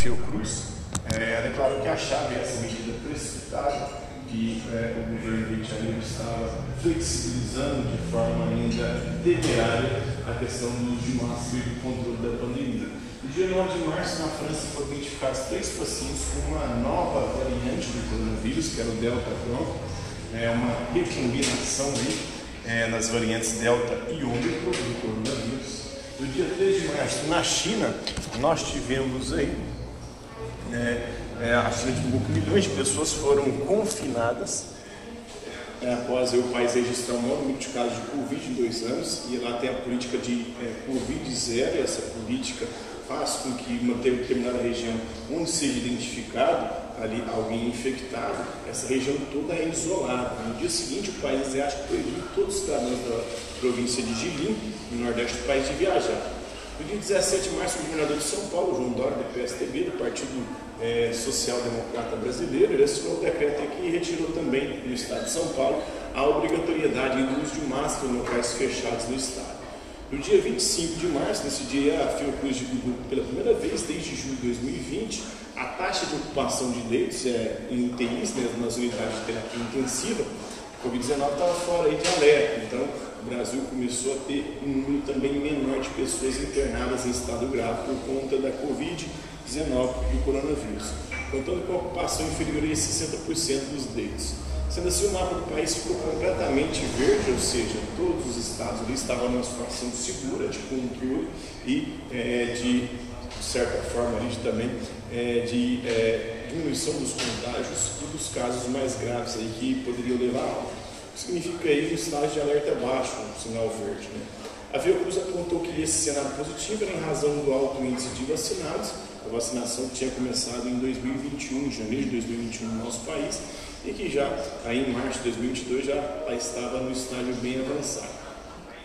Fiocruz, é, declarou que achava essa medida precipitada, que é, o governo de Janeiro estava flexibilizando de forma ainda temerária a questão do uso de máscara e do controle da pandemia. No dia 9 de março, na França, foram identificados três pacientes com uma nova variante do coronavírus, que era o Delta Cron, é uma recombinação aí, é, nas variantes Delta e Ômicron do coronavírus. No dia 3 de março, na China, nós tivemos aí, é, é, a que milhões de pessoas foram confinadas é, após o país registrar o maior número de casos de Covid em dois anos, e lá tem a política de é, Covid zero, e essa política faz com que uma determinada região onde seja identificado ali alguém infectado, essa região toda é isolada. No dia seguinte, o país asiático proibiu todos os cidadãos da província de Jilin, no nordeste do país, de viajar. No dia 17 de março, o governador de São Paulo, João Dória, do PSTB, do Partido é, Social Democrata Brasileiro, ele assinou o decreto aqui e retirou também no estado de São Paulo a obrigatoriedade do uso de máscara em locais fechados no estado. No dia 25 de março, nesse dia, a Fiocruz divulgou pela primeira vez desde julho de 2020 a taxa de ocupação de leitos é, em UTIs, né, nas unidades de terapia intensiva. A Covid-19 estava fora aí de alerta, então o Brasil começou a ter um número também menor de pessoas internadas em estado grave por conta da Covid-19 e do coronavírus, contando com a ocupação inferior a 60% dos leitos. Sendo assim, o mapa do país ficou completamente verde, ou seja, todos os estados ali estavam numa situação segura de controle e é, de, de certa forma, ali, também é, de é, diminuição dos contágios e dos casos mais graves aí que poderiam levar a alta. Significa aí um estágio de alerta baixo, um sinal verde. Né? A Fiocruz apontou que esse cenário positivo era em razão do alto índice de vacinados, a vacinação que tinha começado em 2021, em janeiro de 2021 no nosso país, e que já aí em março de 2022 já estava no estágio bem avançado.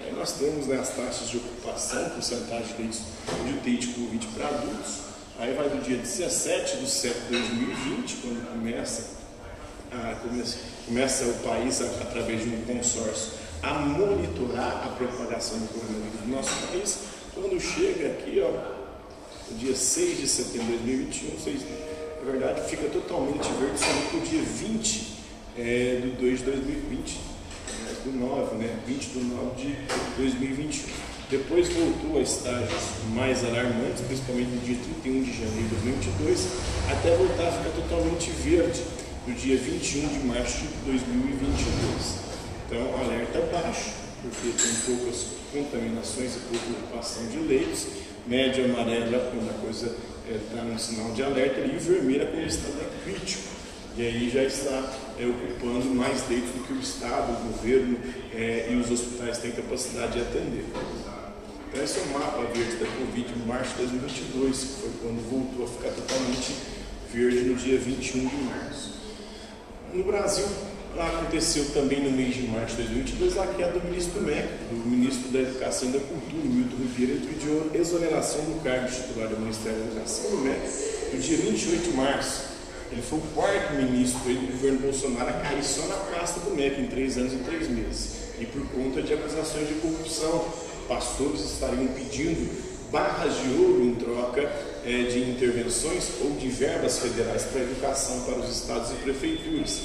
Aí nós temos né, as taxas de ocupação, porcentagem de UTI de Covid para adultos. Aí vai do dia 17 de setembro de 2020, quando começa, a, começa, começa o país, a, através de um consórcio, a monitorar a propagação do coronavírus no nosso país. Quando chega aqui, ó, o dia 6 de setembro de 2021, 6 na verdade, fica totalmente verde somente no dia 20 é, do 2 de 2020, do 9, né? 20 do 9 de 2021. Depois voltou a estágios mais alarmantes, principalmente no dia 31 de janeiro de 2022, até voltar a ficar totalmente verde no dia 21 de março de 2022. Então, alerta baixo, porque tem poucas contaminações e pouca ocupação de leitos, média amarela quando a coisa está é, no sinal de alerta e vermelha quando está crítico. E aí já está é, ocupando mais leitos do que o Estado, o governo é, e os hospitais têm capacidade de atender. Esse é o mapa verde da Covid em março de 2022, que foi quando voltou a ficar totalmente verde no dia 21 de março. No Brasil, aconteceu também no mês de março de 2022 a queda do ministro do MEC, do ministro da Educação e da Cultura, Milton Ribeiro, pediu exoneração do cargo de titular do Ministério da Educação do MEC no dia 28 de março. Ele foi o quarto ministro do governo Bolsonaro a cair só na pasta do MEC em três anos e três meses. E por conta de acusações de corrupção, pastores estariam pedindo barras de ouro em troca é, de intervenções ou de verbas federais para educação para os estados e prefeituras.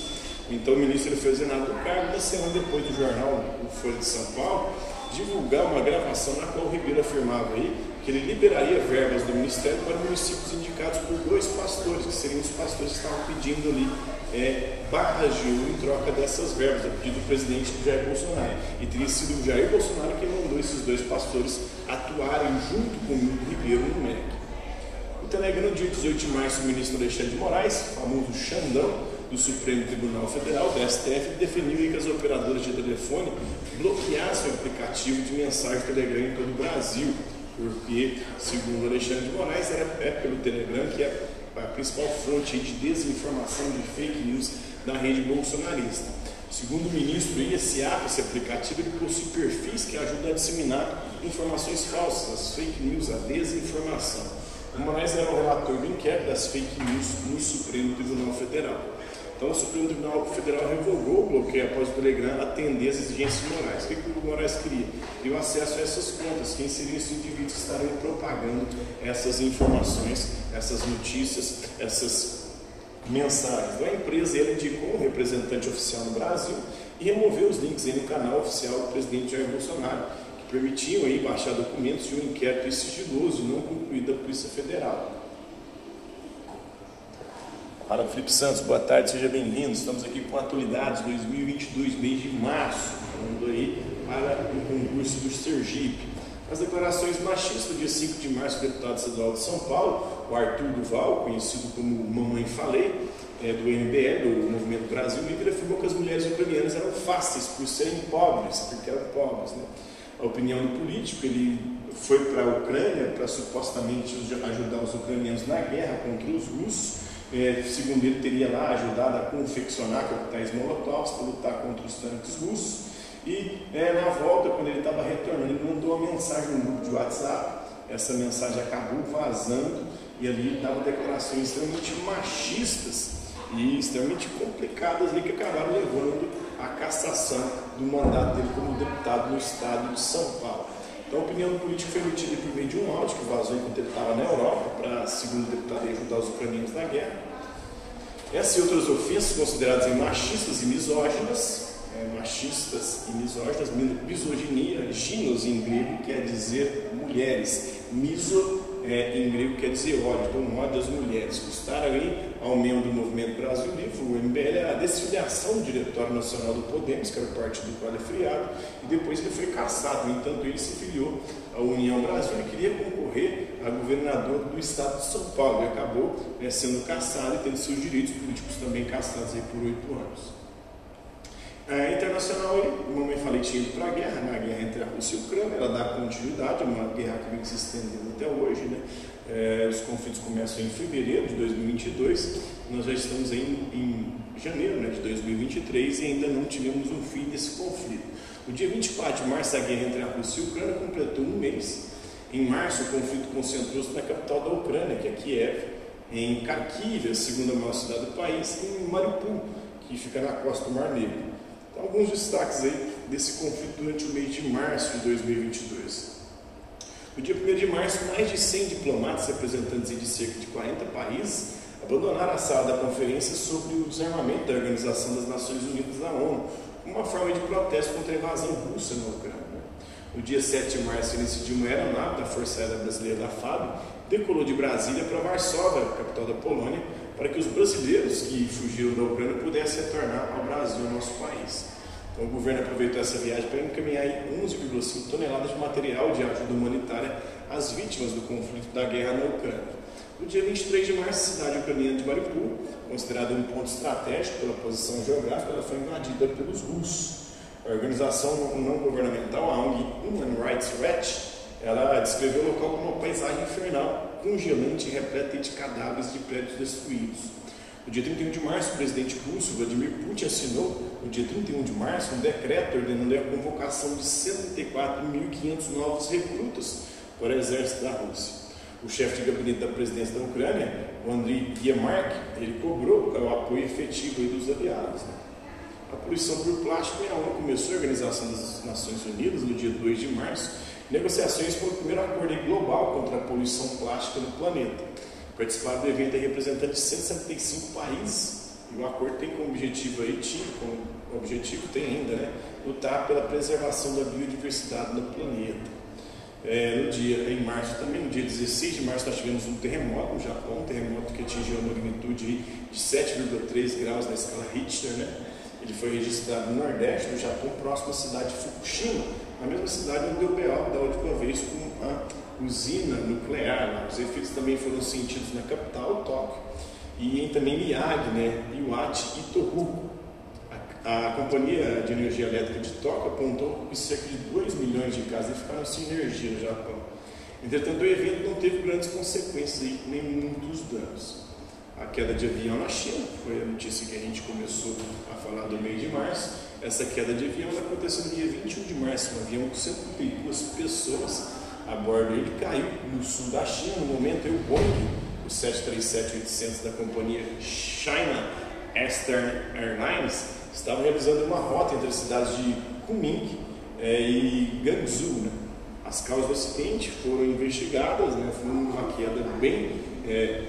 Então o ministro exonerado do cargo, uma semana depois do jornal O Folha de São Paulo divulgar uma gravação na qual o Ribeiro afirmava aí que ele liberaria verbas do Ministério para municípios indicados por dois pastores, que seriam os pastores que estavam pedindo ali é, barras de ouro em troca dessas verbas, a pedido do presidente Jair Bolsonaro. E teria sido o Jair Bolsonaro mandou esses dois pastores atuarem junto com o Milton Ribeiro no MEC. O Telegram, dia 18 de março, o ministro Alexandre de Moraes, famoso Xandão, do Supremo Tribunal Federal, do STF, definiu que as operadoras de telefone bloqueassem o aplicativo de mensagem Telegram em todo o Brasil, porque, segundo Alexandre de Moraes, é pelo Telegram que é a principal fonte de desinformação de fake news da rede bolsonarista. Segundo o ministro, esse app, esse aplicativo, ele possui perfis que ajudam a disseminar informações falsas, as fake news, a desinformação. O Moraes era o relator do inquérito das fake news no Supremo Tribunal Federal. Então, o Supremo Tribunal Federal revogou o bloqueio após o Telegram atender as exigências morais. O que, que o Moraes queria? O acesso a essas contas, quem seriam esses indivíduos que estariam propagando essas informações, essas notícias, essas mensagens. Então, a empresa ele indicou um representante oficial no Brasil e removeu os links no canal oficial do presidente Jair Bolsonaro, que permitiam aí baixar documentos de um inquérito sigiloso não concluído da Polícia Federal. Fala Felipe Santos, boa tarde, seja bem-vindo. Estamos aqui com atualidades 2022, mês de março, falando aí para o concurso do Sergipe. As declarações machistas do dia 5 de março, o deputado estadual de São Paulo, o Arthur Duval, conhecido como Mamãe Falei, é, do MBL, do Movimento Brasil Livre, afirmou que as mulheres ucranianas eram fáceis por serem pobres, porque eram pobres. Né? A opinião do político, ele foi para a Ucrânia para supostamente ajudar os ucranianos na guerra contra os russos, é, segundo ele, teria lá ajudado a confeccionar coquetéis molotovs para lutar contra os tanques russos. E é, na volta, quando ele estava retornando, ele mandou uma mensagem no grupo de WhatsApp. Essa mensagem acabou vazando e ali dava declarações extremamente machistas e extremamente complicadas ali que acabaram levando à cassação do mandato dele como deputado no estado de São Paulo. Então a opinião política foi emitida por meio de um áudio que vazou enquanto ele estava na Europa para, segundo o deputado, ajudar os ucranianos na guerra. Essas e outras ofensas consideradas machistas e misóginas, é, machistas e misóginas, misoginia, ginos em grego quer dizer mulheres, miso é, em grego quer dizer ódio, então ódio às mulheres. Custaram aí ao membro do Movimento Brasil Livre, o MBL, a desfiliação do Diretório Nacional do Podemos, que era o partido do qual ele friado, e depois ele foi caçado. No entanto, ele se filiou à União Brasil e queria concorrer a governador do estado de São Paulo e acabou né, sendo caçado e tendo seus direitos políticos também caçados aí por oito anos. É, internacional, como eu falei, tinha ido para a guerra, né? a guerra entre a Rússia e a Ucrânia, ela dá continuidade, uma guerra que vem se estendendo até hoje. Né? É, os conflitos começam em fevereiro de 2022, nós já estamos em, em janeiro né, de 2023 e ainda não tivemos um fim desse conflito. O dia 24 de março, a guerra entre a Rússia e a Ucrânia completou um mês. Em março, o conflito concentrou-se na capital da Ucrânia, que é Kiev, em Kharkiv, a segunda maior cidade do país, e em Mariupol, que fica na costa do Mar Negro alguns destaques aí desse conflito durante o mês de março de 2022. No dia 1 de março, mais de 100 diplomatas representantes de cerca de 40 países abandonaram a sala da conferência sobre o desarmamento da Organização das Nações Unidas da ONU, uma forma de protesto contra a invasão russa na Ucrânia. No dia 7 de março, decidiu uma aeronave da Força Aérea Brasileira da FAB decolou de Brasília para Varsóvia, capital da Polônia, para que os brasileiros que fugiram da Ucrânia pudessem retornar ao Brasil, nosso país. Então, o governo aproveitou essa viagem para encaminhar 11,5 toneladas de material de ajuda humanitária às vítimas do conflito da guerra na Ucrânia. No dia 23 de março, a cidade ucraniana de Mariupol, considerada um ponto estratégico pela posição geográfica, ela foi invadida pelos russos. A organização não governamental, a ONG Human Rights Watch, ela descreveu o local como uma paisagem infernal, congelante repleta de cadáveres de prédios destruídos. No dia 31 de março, o presidente russo Vladimir Putin assinou, no dia 31 de março, um decreto ordenando a convocação de 74.500 novos recrutas para o exército da Rússia. O chefe de gabinete da presidência da Ucrânia, o Andriy Yemark, ele cobrou o apoio efetivo dos aliados. Né? A poluição por plástico em a ONU começou a Organização das Nações Unidas no dia 2 de março Negociações para o primeiro acordo global contra a poluição plástica no planeta. Participaram do evento representantes de 175 países e o acordo tem como objetivo aí, tinha como objetivo, tem ainda, né, lutar pela preservação da biodiversidade no planeta. É, no dia, em março também, no dia 16 de março, nós tivemos um terremoto no Japão, um terremoto que atingiu a magnitude de 7,3 graus na escala Richter, né? Ele foi registrado no Nordeste do Japão, próximo à cidade de Fukushima, a mesma cidade onde deu B.O. da última vez com a usina nuclear. Os efeitos também foram sentidos na capital, Tóquio, e em também Miyagi, né, Iwate e Tohoku. A, companhia de energia elétrica de Tóquio apontou que cerca de 2 milhões de casas ficaram sem energia no Japão. Entretanto, o evento não teve grandes consequências nem muitos danos. A queda de avião na China, foi a notícia que a gente começou a falar do mês de março, essa queda de avião aconteceu no dia 21 de março. Um avião com 132 pessoas a bordo. Ele caiu no sul da China. No momento, o Boeing, o 737-800 da companhia China Eastern Airlines estava realizando uma rota entre as cidades de Kunming é, e Guangzhou. Né? As causas do acidente foram investigadas, né? foi uma queda bem é,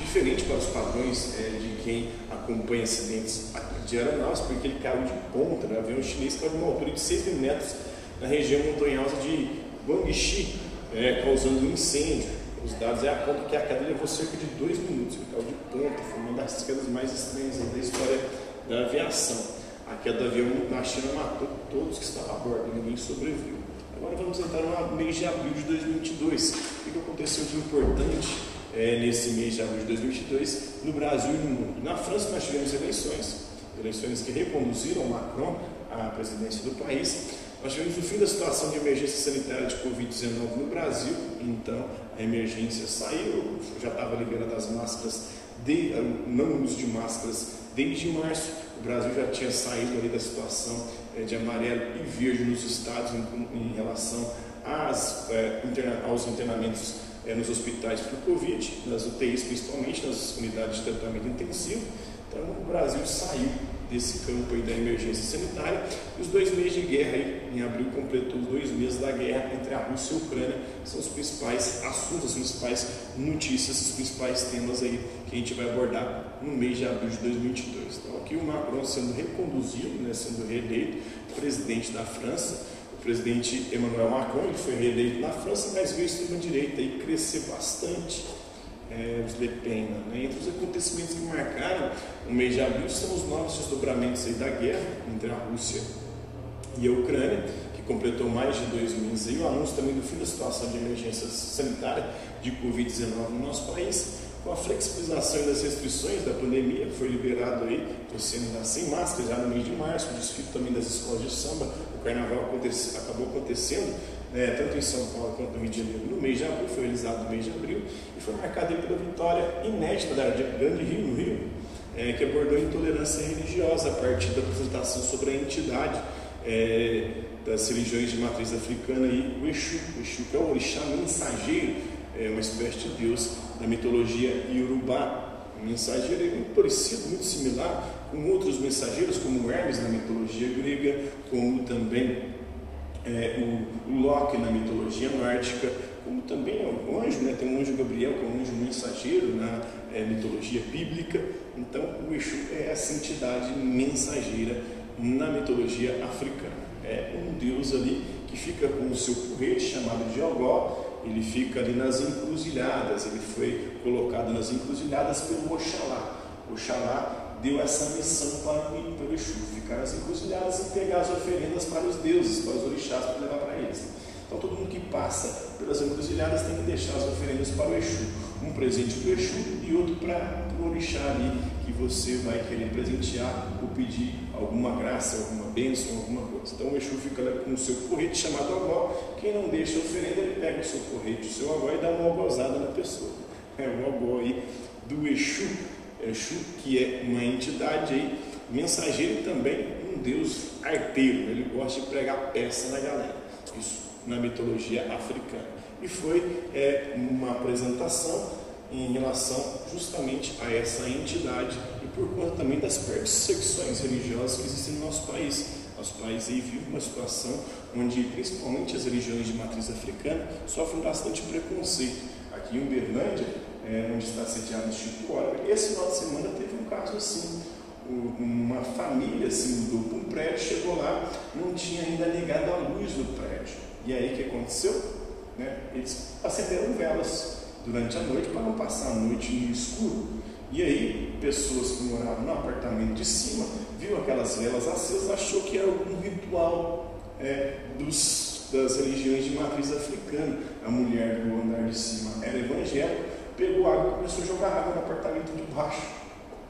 diferente para os padrões é, de quem acompanha acidentes de aeronaves, porque ele caiu de ponta, né? avião chinês caiu de uma altura de 6 mil metros na região montanhosa de Guangxi, é, causando um incêndio. Os dados é apontam que a queda levou cerca de 2 minutos, ele caiu de ponta, foi uma das quedas mais estranhas da história da aviação. A queda do avião na China matou todos que estavam a bordo, ninguém sobreviveu. Agora vamos entrar no mês de abril de 2022. O que aconteceu de importante é, nesse mês de abril de 2022 no Brasil e no mundo? Na França nós tivemos eleições, eleições que reconduziram Macron à presidência do país. Nós tivemos o fim da situação de emergência sanitária de Covid-19 no Brasil, então a emergência saiu, já estava liberada as máscaras, de, não uso de máscaras desde março. O Brasil já tinha saído ali da situação é, de amarelo e verde nos estados em, em relação às, é, interna, aos internamentos é, nos hospitais por Covid, nas UTIs principalmente, nas unidades de tratamento intensivo. Então o Brasil saiu desse campo aí da emergência sanitária. E os dois meses de guerra aí, em abril completou os dois meses da guerra entre a Rússia e a Ucrânia, são os principais assuntos, as principais notícias, os principais temas aí que a gente vai abordar no mês de abril de 2022. Então aqui o Macron sendo reconduzido, né, sendo reeleito presidente da França, o presidente Emmanuel Macron ele foi reeleito na França, mas a extrema-direita crescer bastante é, os Le Pen. Né? Entre os acontecimentos que marcaram o mês de abril são os novos desdobramentos da guerra entre a Rússia e a Ucrânia, que completou mais de dois meses, e o anúncio também do fim da situação de emergência sanitária de Covid-19 no nosso país. Com a flexibilização das restrições da pandemia, foi liberado aí, você sem máscara já no mês de março, o desfile também das escolas de samba, o carnaval acabou acontecendo né, tanto em São Paulo quanto no Rio de Janeiro, no mês de abril, foi realizado no mês de abril, e foi marcado pela vitória inédita da Grande Rio, no Rio, é, que abordou a intolerância religiosa a partir da apresentação sobre a entidade é, das religiões de matriz africana e o Exu, o Exu que é o orixá mensageiro, é uma espécie de deus da mitologia iorubá. O mensageiro é muito parecido, muito similar com outros mensageiros, como Hermes na mitologia grega, como também é, o, o Loki na mitologia nórdica, como também é o anjo, né? tem o anjo Gabriel, que é um anjo mensageiro na é, mitologia bíblica. Então, o Exu é essa entidade mensageira na mitologia africana. É um deus ali que fica com o seu porrete chamado de Ogó, ele fica ali nas encruzilhadas, ele foi colocado nas encruzilhadas pelo Oxalá. Oxalá deu essa missão para o, para Exu, ficar nas encruzilhadas e pegar as oferendas para os deuses, para os orixás, para levar para eles. Então todo mundo que passa pelas encruzilhadas tem que deixar as oferendas para o Exu. Um presente para o Exu e outro para o orixá ali, que você vai querer presentear ou pedir alguma graça, alguma bênção, alguma coisa. Então o Exu fica lá com o seu porrete chamado agó. Quem não deixa a oferenda, ele pega o seu porrete, o seu agó e dá uma gozada na pessoa. É o agó aí do Exu Exu, que é uma entidade aí, mensageiro também, um deus arteiro, ele gosta de pregar peça na galera, isso na mitologia africana. E foi é, uma apresentação em relação justamente a essa entidade e por conta também das perseguições religiosas que existem no nosso país. Nosso país aí vive uma situação onde principalmente as religiões de matriz africana sofrem bastante preconceito. Aqui em Uberlândia, é, onde está sediado o Instituto Olga. Esse final de semana teve um caso assim. Uma família se mudou para um prédio, chegou lá, não tinha ainda ligado a luz do prédio. E aí o que aconteceu? Né? Eles acenderam velas durante a noite para não passar a noite no escuro. E aí, pessoas que moravam no apartamento de cima, viu aquelas velas acesas, achou que era algum ritual é, dos, das religiões de matriz africana. A mulher do andar de cima era evangélica, pegou água e começou a jogar água no apartamento de baixo.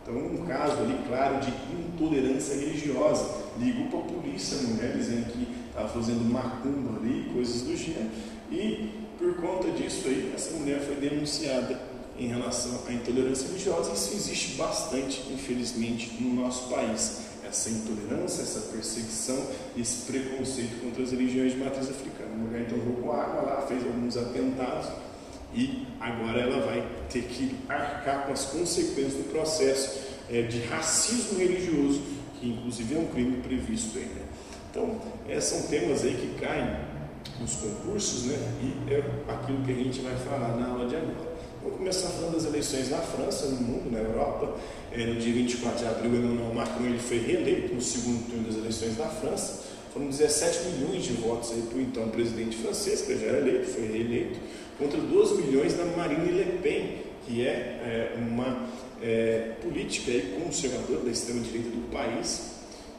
Então, um caso ali, claro, de intolerância religiosa. Ligou para a polícia, a mulher, dizendo que estava fazendo macumba ali, coisas do gênero. E, por conta disso aí, essa mulher foi denunciada em relação à intolerância religiosa. Isso existe bastante, infelizmente, no nosso país. Essa intolerância, essa perseguição, esse preconceito contra as religiões de matriz africana. A mulher então jogou água lá, fez alguns atentados e agora ela vai ter que arcar com as consequências do processo é, de racismo religioso, que inclusive é um crime previsto aí. Né? Então, é, são temas aí que caem nos concursos, né? E é aquilo que a gente vai falar na aula de agora. Vamos começar falando das eleições na França, no mundo, na Europa. É, no dia 24 de abril, Emmanuel Macron ele foi reeleito no segundo turno das eleições da França. Foram 17 milhões de votos para o então presidente francês, que já era eleito, foi reeleito, contra 12 milhões da Marine Le Pen, que é, é uma é, política aí, conservadora da extrema-direita do país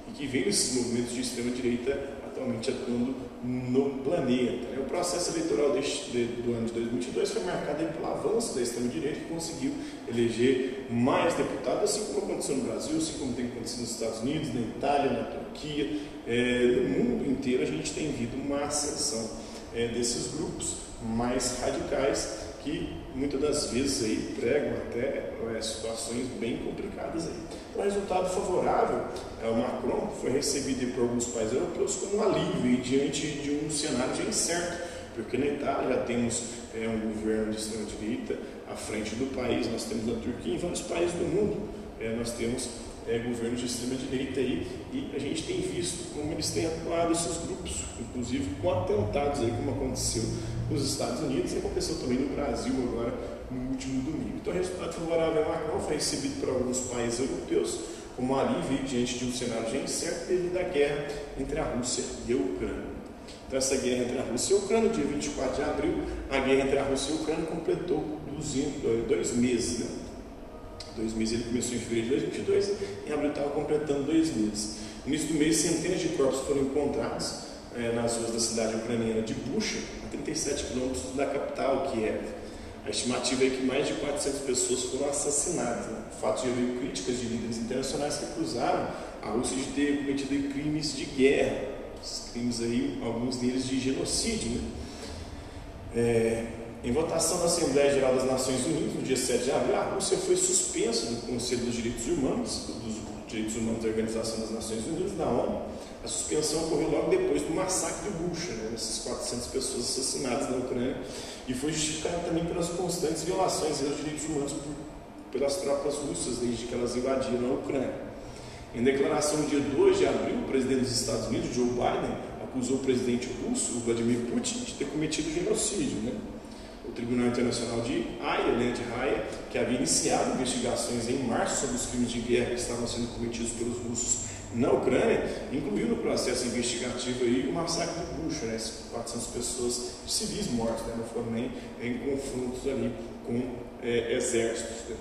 e que vem nesses movimentos de extrema-direita atualmente atuando no planeta. O processo eleitoral deste, do ano de 2022 foi marcado pelo avanço da extrema-direita que conseguiu eleger mais deputados, assim como aconteceu no Brasil, assim como tem acontecido nos Estados Unidos, na Itália, na Turquia, é, no mundo inteiro a gente tem visto uma ascensão é, desses grupos mais radicais que muitas das vezes aí pregam até é, situações bem complicadas aí. O resultado favorável ao Macron foi recebido por alguns países europeus como um alívio diante de um cenário já incerto, porque na Itália já temos é, um governo de extrema-direita à frente do país, nós temos na Turquia, em vários países do mundo, é, nós temos é, governos de extrema-direita aí, e a gente tem visto como eles têm atuado esses grupos, inclusive com atentados aí, como aconteceu nos Estados Unidos e aconteceu também no Brasil agora no último domingo. Então, o resultado favorável a Macron foi recebido por alguns países europeus como alívio diante de um cenário já incerto devido à guerra entre a Rússia e a Ucrânia. Então, essa guerra entre a Rússia e a Ucrânia, dia 24 de abril, a guerra entre a Rússia e a Ucrânia completou 200, dois meses. Né? Dois meses, ele começou em fevereiro de 2022, em abril estava completando dois meses. No início do mês, centenas de corpos foram encontrados é, nas ruas da cidade ucraniana de Bucha, a 37 quilômetros da capital, Kiev. A estimativa é que mais de 400 pessoas foram assassinadas. O fato haver críticas de líderes internacionais que acusaram a Rússia de ter cometido crimes de guerra, Esses crimes aí, alguns deles de genocídio. Né? É, em votação na Assembleia Geral das Nações Unidas, no dia 7 de abril, a Rússia foi suspensa do Conselho dos Direitos Humanos, dos Direitos Humanos da Organização das Nações Unidas, da ONU. A suspensão ocorreu logo depois do massacre de Bucha, né, essas 400 pessoas assassinadas na Ucrânia, e foi justificada também pelas constantes violações aos direitos humanos por, pelas tropas russas desde que elas invadiram a Ucrânia. Em declaração no dia 2 de abril, o presidente dos Estados Unidos, Joe Biden, acusou o presidente russo, Vladimir Putin, de ter cometido genocídio. Né? O Tribunal Internacional de Haia, né, de Haia, que havia iniciado investigações em março sobre os crimes de guerra que estavam sendo cometidos pelos russos na Ucrânia, incluiu no processo investigativo aí o massacre de Bucha, né, 400 pessoas civis mortas, né, não foram nem em confrontos ali com é, exércitos. Né.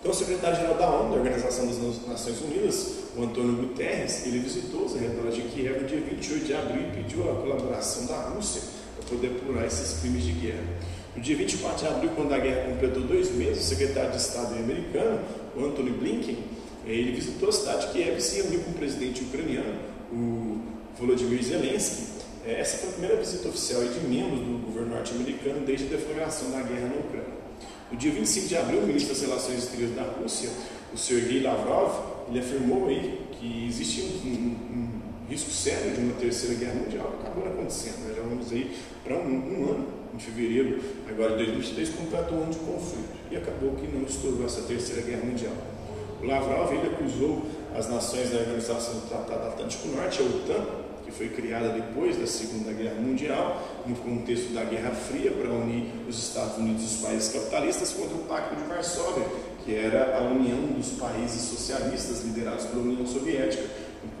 Então, o secretário-geral da ONU, da Organização das Nações Unidas, o Antônio Guterres, ele visitou os arredores de Kiev no dia 28 de abril e pediu a colaboração da Rússia poder apurar esses crimes de guerra. No dia 24 de abril, quando a guerra completou dois meses, o secretário de Estado americano, Anthony Blinken, ele visitou a cidade de Kiev e se reuniu com o presidente ucraniano, o Volodymyr Zelensky. É, essa foi a primeira visita oficial de membros do governo norte-americano desde a deflagração da guerra na Ucrânia. No dia 25 de abril, o ministro das Relações Exteriores da Rússia, o Sergei Lavrov, ele afirmou aí que existe um, um risco sério de uma terceira guerra mundial acabou acontecendo. Nós já vamos aí para um, um, ano, em fevereiro agora de 2023, completou um ano de conflito e acabou que não estourou essa terceira guerra mundial. O Lavrov ele acusou as nações da Organização do Tratado Atlântico Norte, a OTAN, que foi criada depois da Segunda Guerra Mundial, no contexto da Guerra Fria, para unir os Estados Unidos e os países capitalistas contra o Pacto de Varsóvia, que era a união dos países socialistas liderados pela União Soviética,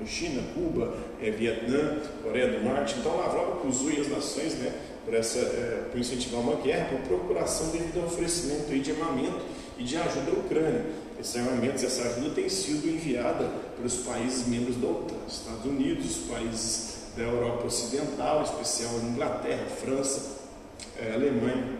China, Cuba, é, Vietnã, Coreia do Norte. Então, Lavrov acusou as nações né, por, essa, é, por incentivar uma guerra, por procuração devido ao oferecimento de armamento e de ajuda à Ucrânia. Esses armamentos, essa ajuda tem sido enviada pelos países membros da OTAN, Estados Unidos, países da Europa Ocidental, em especial Inglaterra, França, é, Alemanha.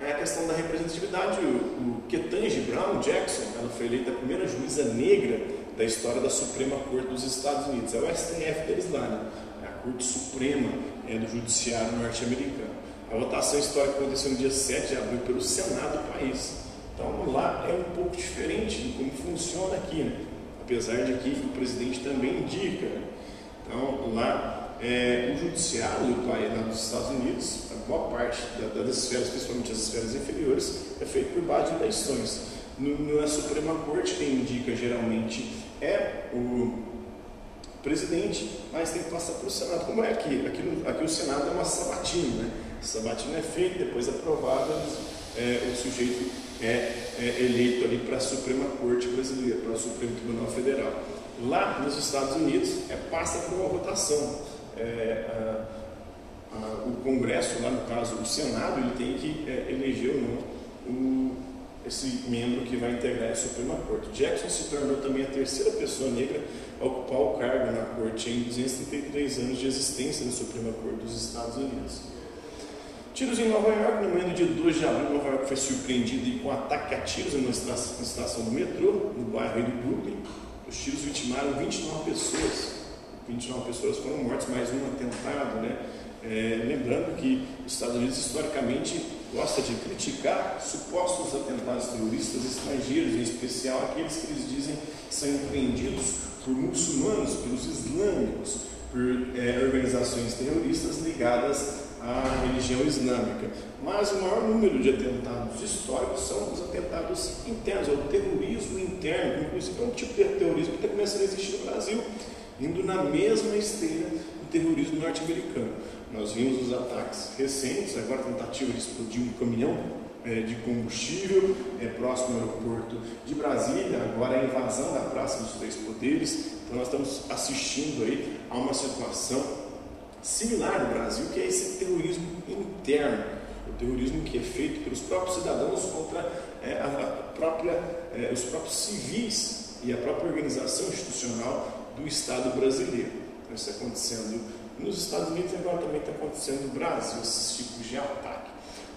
É a questão da representatividade, o, o Ketanji Brown Jackson, ela foi eleita a primeira juíza negra da história da Suprema Corte dos Estados Unidos. É o STF deles lá, né? É a Corte Suprema é, do Judiciário norte-americano. A votação histórica aconteceu no dia 7 de abril pelo Senado do país. Então lá é um pouco diferente de como funciona aqui, né? apesar de que o presidente também indica. Né? Então lá é, o judiciário do país, lá dos Estados Unidos, a boa parte da, das esferas, principalmente as esferas inferiores, é feito por base de eleições. no, na Suprema Corte quem indica geralmente é o presidente, mas tem que passar para o Senado. Como é aqui? Aqui, aqui o Senado é uma sabatina, né? Sabatina é feita, depois aprovada, é, o sujeito é, é eleito ali para a Suprema Corte Brasileira, para o Supremo Tribunal Federal. Lá nos Estados Unidos é, passa por uma votação. É, a, a, o Congresso, lá no caso o Senado, ele tem que é, eleger ou não o, esse membro que vai integrar a Suprema Corte. Jackson se tornou também a terceira pessoa negra a ocupar o cargo na Corte em 233 anos de existência da Suprema Corte dos Estados Unidos. Tiros em Nova York, no momento de 2 de abril, Nova York foi surpreendido com um ataque a tiros na estação do metrô, no bairro de Brooklyn. Os tiros vitimaram 29 pessoas. 29 pessoas foram mortas, mais um atentado, né? É, lembrando que os Estados Unidos historicamente gosta de criticar supostos atentados terroristas estrangeiros, em especial aqueles que eles dizem são empreendidos por muçulmanos, pelos islâmicos, por é, organizações terroristas ligadas à religião islâmica. Mas o maior número de atentados históricos são os atentados internos, é o terrorismo interno, inclusive é um tipo de terrorismo que está começando a existir no Brasil, indo na mesma esteira terrorismo norte-americano. Nós vimos os ataques recentes, agora a tentativa de explodir um caminhão é, de combustível é, próximo ao aeroporto de Brasília, agora a invasão da Praça dos Três Poderes. Então nós estamos assistindo aí a uma situação similar no Brasil, que é esse terrorismo interno, o terrorismo que é feito pelos próprios cidadãos contra é, a própria, é, os próprios civis e a própria organização institucional do Estado brasileiro. Isso acontecendo nos Estados Unidos e agora também está acontecendo no Brasil, esses tipos de ataque.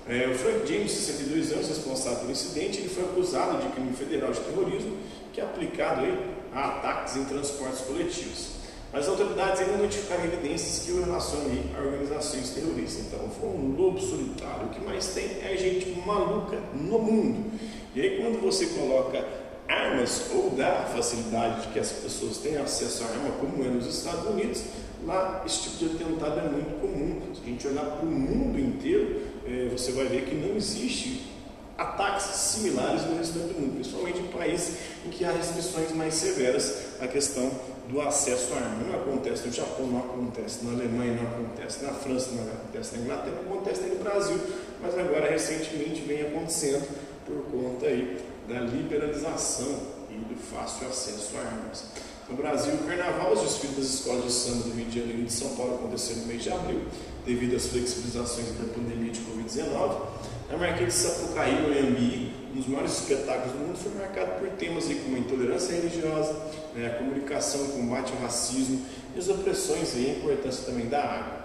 É, o Frank James, 62 anos, responsável pelo incidente, ele foi acusado de crime federal de terrorismo, que é aplicado aí a ataques em transportes coletivos. As autoridades ainda notificaram evidências que o relacionam a organizações terroristas. Então, foi um lobo solitário. O que mais tem é gente maluca no mundo. E aí, quando você coloca armas ou dá facilidade de que as pessoas tenham acesso à arma, como é nos Estados Unidos, lá esse tipo de atentado é muito comum. Se a gente olhar para o mundo inteiro, é, você vai ver que não existe ataques similares no restante do mundo, principalmente em países em que há restrições mais severas à questão do acesso à arma. Não acontece no Japão, não acontece na Alemanha, não acontece na França, não acontece na Inglaterra, não acontece no Brasil, mas agora recentemente vem acontecendo por conta aí da liberalização e do fácil acesso a armas. No Brasil, o carnaval, os desfiles das escolas de samba do Rio de Janeiro e de São Paulo aconteceram no mês de abril, devido às flexibilizações da pandemia de Covid-19. A Marquês de Sapucaí, no Anhembi, um dos maiores espetáculos do mundo, foi marcado por temas como a intolerância religiosa, né, a comunicação, o combate ao racismo e as opressões e a importância também da água.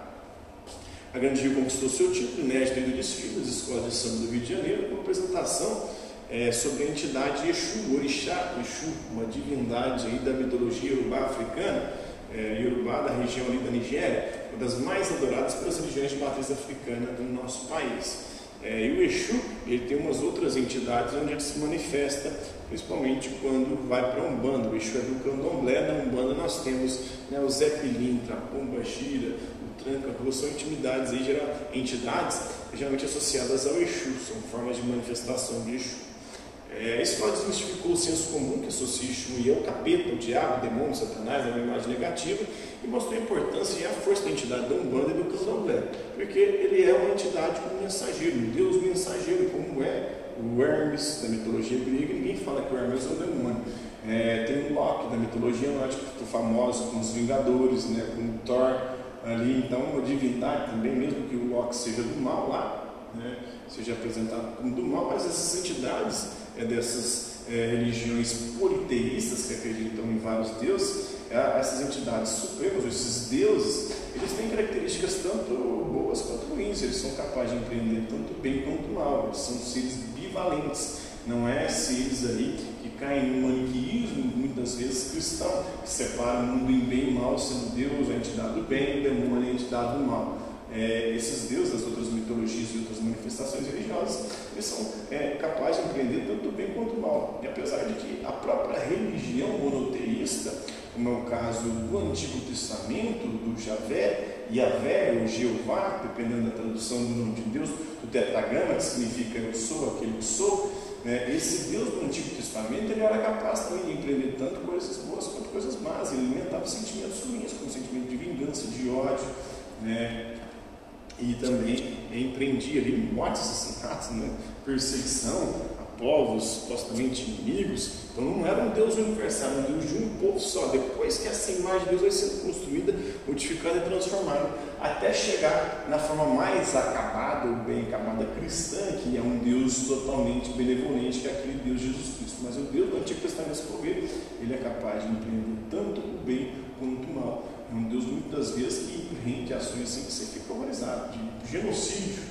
A Grande Rio conquistou seu título inédito do desfile das escolas de samba do Rio de Janeiro, com apresentação é, sobre a entidade Exu, Orixá Exu, uma divindade aí da mitologia urubá africana, é, Yorubá, da região ali da Nigéria, uma das mais adoradas pelas religiões de matriz africana do nosso país. É, e o Exu, ele tem umas outras entidades onde ele se manifesta, principalmente quando vai para a Umbanda. O Exu é do candomblé, na Umbanda nós temos né, o Zé Pilintra, a Pomba Gira, o Tranca, são intimidades aí, geral, entidades geralmente associadas ao Exu, são formas de manifestação de Exu. É, esse quadro desmistificou o senso comum que associa Exu ao capeta, o diabo, o demônio, Satanás, é uma imagem negativa, e mostrou a importância e a força da entidade da Umbanda e do Candomblé, porque ele é uma entidade como mensageiro, um Deus mensageiro, como é o Hermes da mitologia grega, ninguém fala que o Hermes é o demônio. É, tem o Loki da mitologia nórdica, famoso com os Vingadores, né, com o Thor ali, então uma divindade também, mesmo que o Loki seja do mal lá, né, seja apresentado como do mal, mas essas entidades é, dessas é, religiões politeístas que acreditam em vários deuses, é, essas entidades supremas, esses deuses, eles têm características tanto boas quanto ruins, eles são capazes de empreender tanto bem quanto mal, eles são seres bivalentes, não é seres aí que caem no maniqueísmo, muitas vezes cristão, que separa o mundo em bem e mal, sendo Deus a entidade do bem, o demônio a entidade do mal é, esses deuses das outras mitologias e outras manifestações religiosas, eles são é, capazes de empreender tanto o bem quanto o mal. E apesar de que a própria religião monoteísta, como é o caso do Antigo Testamento, do Javé, Yahvé ou Jeová, dependendo da tradução do nome de Deus, do tetragrama, que significa eu sou aquele que sou, né, esse Deus do Antigo Testamento ele era capaz também de empreender tanto coisas boas quanto coisas más. Ele alimentava sentimentos ruins, como sentimento de vingança, de ódio, né, e também empreendia ali mortes, assassinatos, né, perseguição a povos supostamente inimigos. Então não era um Deus universal, um Deus de um povo só. Depois que essa imagem de Deus vai sendo construída, modificada e transformada, até chegar na forma mais acabada ou bem acabada cristã, que é um Deus totalmente benevolente, que é aquele Deus Jesus Cristo. Mas o Deus do Antigo Testamento, ver, ele é capaz de empreender tanto o bem quanto o mal. É um Deus muitas vezes que empreende ações assim que você fica horrorizado, de genocídio,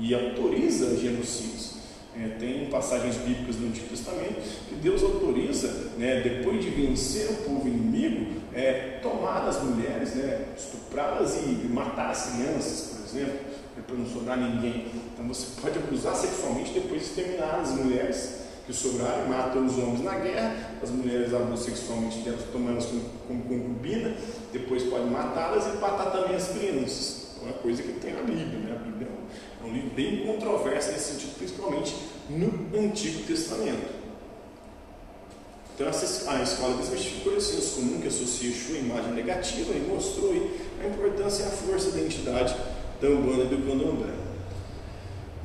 e autoriza genocídios. É, tem passagens bíblicas do Antigo Testamento que Deus autoriza, né, depois de vencer o povo inimigo, é, tomar as mulheres, né, estuprá-las e matar as crianças, por exemplo, né, para não sobrar ninguém. Então você pode abusar sexualmente depois de exterminar as mulheres que sobrarem, matam os homens na guerra, as mulheres abusam sexualmente dentro, tomando-as como, como concubina, depois pode matá-las e matar também as crianças. É uma coisa que tem na Bíblia, né? A Bíblia é um livro bem controverso nesse sentido, principalmente no Antigo Testamento. Então, a escola desmistificou esse senso comum que associa Exu à imagem negativa e mostrou a importância e a força da entidade da Umbanda e do Candomblé.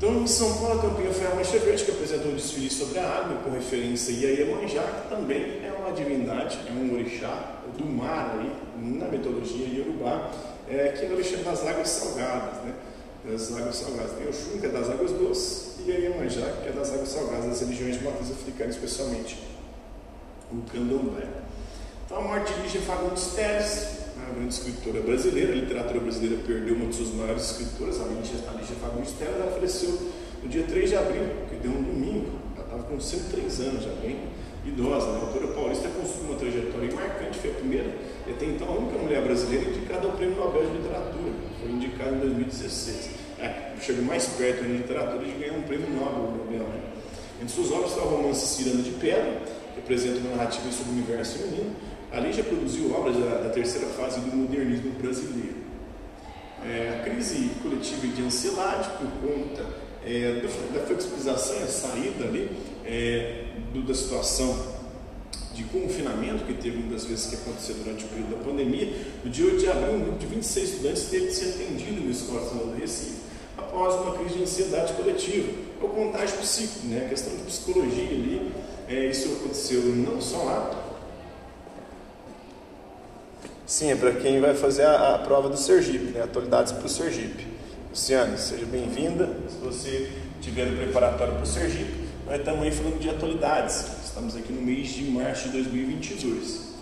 Então, em São Paulo, a campanha foi a Mancha Verde, que apresentou um desfile sobre a água, com referência a Iemanjá, que também é uma divindade, é um orixá do mar, aí, na mitologia iorubá, é, que é o orixá das águas salgadas, né? das águas salgadas. Tem o Xum, que é das águas doces, e a Iemanjá, que é das águas salgadas, das religiões de matriz africana, especialmente o candomblé. Então, a morte de Fagundes Teres, uma grande escritora brasileira, a literatura brasileira perdeu uma de suas maiores escritoras, a Lígia, a Lígia Fagundes Teres, ela faleceu no dia 3 de abril, que deu um domingo, ela estava com 103 anos já, bem idosa. Né? A autora paulista construiu uma trajetória marcante, foi a primeira e até então a única mulher brasileira indicada ao Prêmio Nobel de Literatura, foi indicada em 2016. É, chegou mais perto na literatura de ganhar um prêmio Nobel. Né? Entre suas obras está o romance Ciranda de Pedra, que apresenta uma narrativa sobre o universo feminino. Ali já produziu obras da, da terceira fase do modernismo brasileiro. É, a crise coletiva de ansiedade por conta é, da flexibilização e a saída ali é, do, da situação de confinamento que teve das vezes que aconteceu durante o período da pandemia, no dia 8 de abril, um grupo de 26 estudantes teve de ser atendido no Escola do Recife após uma crise de ansiedade coletiva, ou contágio psíquico, né? a questão de psicologia ali, é, isso aconteceu não só lá. Sim, é para quem vai fazer a, a, prova do Sergipe, né? atualidades para o Sergipe. Luciane, seja bem-vinda. Se você estiver no preparatório para o Sergipe, nós estamos aí falando de atualidades. Estamos aqui no mês de março de 2022.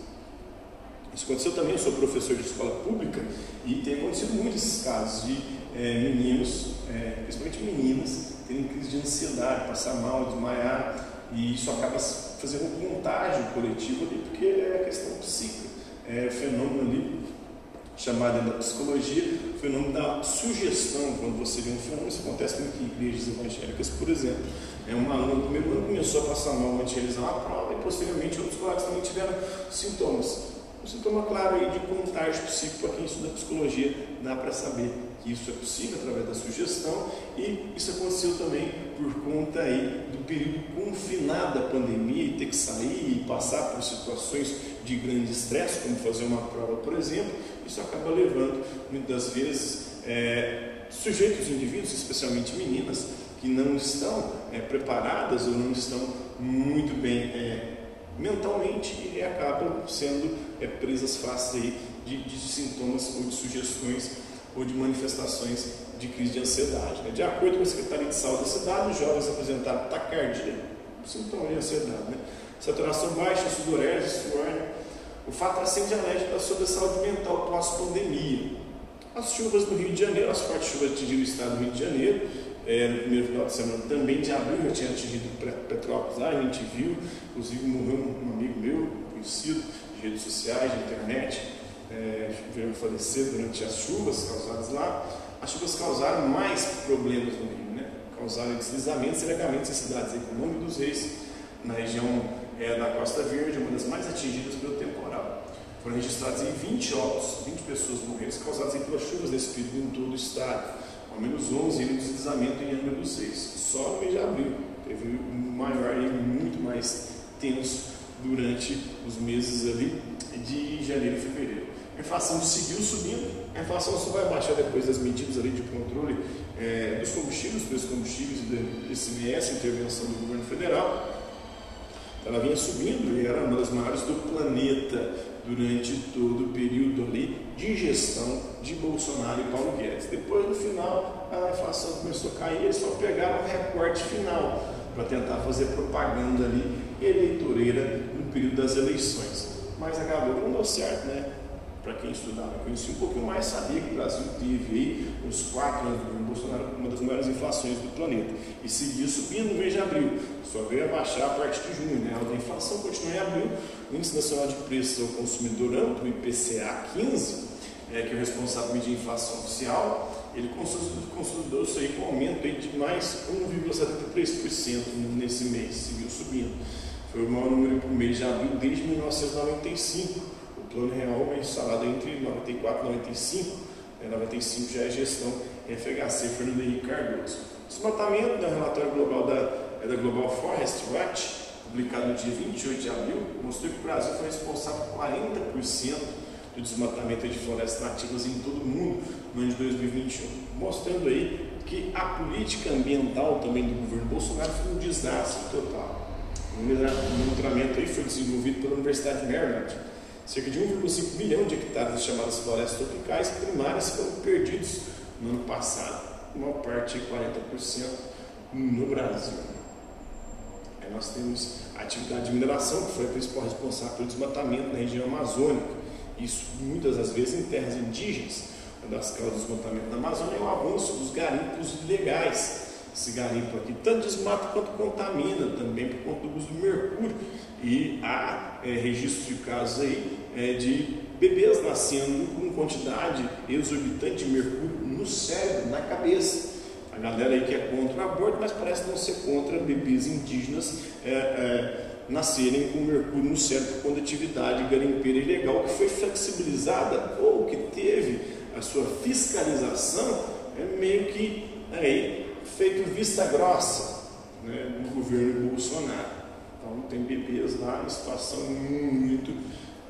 Isso aconteceu também, eu sou professor de escola pública e tem acontecido muitos casos de é, meninos, é, principalmente meninas, terem crise de ansiedade, passar mal, desmaiar, e isso acaba fazendo um contágio coletivo ali, porque é a questão psíquica, é fenômeno ali chamado da psicologia, fenômeno da sugestão, quando você vê um fenômeno, isso acontece muito em igrejas evangélicas, por exemplo, é uma aluna no primeiro ano começou a passar mal antes de realizar uma prova e posteriormente outros colegas também tiveram sintomas. Um sintoma claro aí de contágio psíquico, para quem estuda psicologia, dá para saber que isso é possível através da sugestão e isso aconteceu também por conta aí do período confinado da pandemia e ter que sair e passar por situações de grande estresse, como fazer uma prova, por exemplo, isso acaba levando muitas vezes é, sujeitos, indivíduos, especialmente meninas, que não estão é, preparadas ou não estão muito bem é, mentalmente e acabam sendo é, presas fáceis aí de, de, sintomas ou de sugestões ou de manifestações de crise de ansiedade. Né? De acordo com a Secretaria de Saúde da cidade, os jovens apresentaram taquicardia, sintoma de ansiedade, né? saturação baixa, sudorese, suor. O fato acende alerta sobre a saúde mental pós-pandemia. As chuvas no Rio de Janeiro, as fortes chuvas atingiram o estado do Rio de Janeiro, é, no primeiro final de semana também de abril já tinha atingido Petrópolis lá, a gente viu, inclusive morreu um amigo meu, conhecido, redes sociais, de internet, é, falecer durante as chuvas causadas lá. As chuvas causaram mais problemas no Rio, né? causaram deslizamentos e regamentos em cidades como Nome dos Reis, na região é, da Costa Verde, uma das mais atingidas pelo temporal. Foram registrados em 20 óbitos, 20 pessoas morreram causadas pelas chuvas nesse período em todo o estado ao menos 11 anos de deslizamento em Angra dos Reis, só no mês de abril. teve um maior e muito mais tenso durante os meses ali de janeiro e fevereiro. A inflação seguiu subindo, a inflação só vai baixar depois das medidas ali de controle é, dos combustíveis, dos combustíveis do ICMS, intervenção do governo federal. Ela vinha subindo e era uma das maiores do planeta durante todo o período ali de gestão de Bolsonaro e Paulo Guedes. Depois, no final, a inflação começou a cair, eles só pegaram o recorte final para tentar fazer propaganda ali eleitoreira período das eleições. Mas acabou que não deu certo, né? Para quem estudava, conhecia um pouquinho mais, sabia que o Brasil teve aí, uns quatro anos do governo Bolsonaro, uma das maiores inflações do planeta. E seguiu subindo no mês de abril, só veio a baixar a partir de junho. Né? A inflação continua em abril, o Índice Nacional de Preços ao Consumidor Amplo, IPCA 15, é, que é o responsável por medir a inflação oficial, ele consolidou-se aí com um aumento aí de mais 1,73% nesse mês, seguiu subindo. Foi o maior número o mês de abril desde 1995 plano real é instalado entre 94 e 95. Né? 95 já é gestão FHC Fernando Henrique Cardoso. Desmatamento do relatório global da, é da Global Forest Watch, publicado no dia 28 de abril, mostrou que o Brasil foi responsável por 40% do desmatamento de florestas nativas em todo o mundo no ano de 2021, mostrando aí que a política ambiental também do governo Bolsonaro foi um desastre total. O monitoramento aí foi desenvolvido pela Universidade de Maryland, Cerca de 1,5 milhão de hectares das chamadas florestas tropicais primárias foram perdidos no ano passado, a maior parte, 40%, no Brasil. Aí nós temos a atividade de mineração, que foi a principal responsável pelo desmatamento na região amazônica, isso muitas das vezes em terras indígenas. Uma das causas do desmatamento na Amazônia é o avanço dos garimpos ilegais. Esse garimpo aqui tanto desmata quanto contamina também por conta do uso do mercúrio. E há é, registros de casos aí é, de bebês nascendo com quantidade exorbitante de mercúrio no cérebro, na cabeça. A galera aí que é contra o aborto, mas parece não ser contra bebês indígenas é, é, nascerem com mercúrio no cérebro por atividade garimpeira ilegal, que foi flexibilizada ou que teve a sua fiscalização é meio que aí, feito vista grossa né, do governo Bolsonaro. Então tem bebês lá em situação muito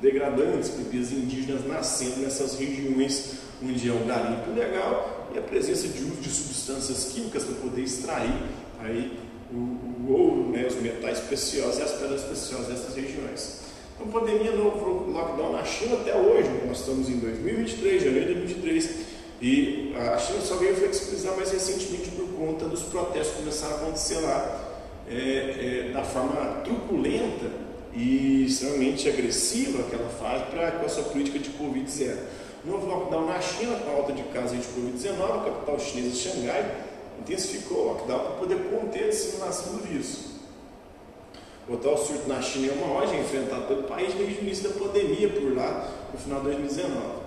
degradantes, bebês indígenas nascendo nessas regiões onde é um garimpo legal e a presença de uso de substâncias químicas para poder extrair aí o, o ouro, né, os metais preciosos e as pedras preciosas dessas regiões. Então, pandemia, novo lockdown na China até hoje, nós estamos em 2023, janeiro de 2023, e a China só veio flexibilizar mais recentemente por conta dos protestos que começaram a acontecer lá é, é, da forma truculenta e extremamente agressiva que ela faz pra, com a sua política de Covid-0. Novo lockdown na China, com a alta de casos de Covid-19, a capital chinesa Xangai intensificou o lockdown para poder conter a disseminação do vírus. O tal surto na China é uma loja enfrentada pelo país desde o início da pandemia por lá, no final de 2019.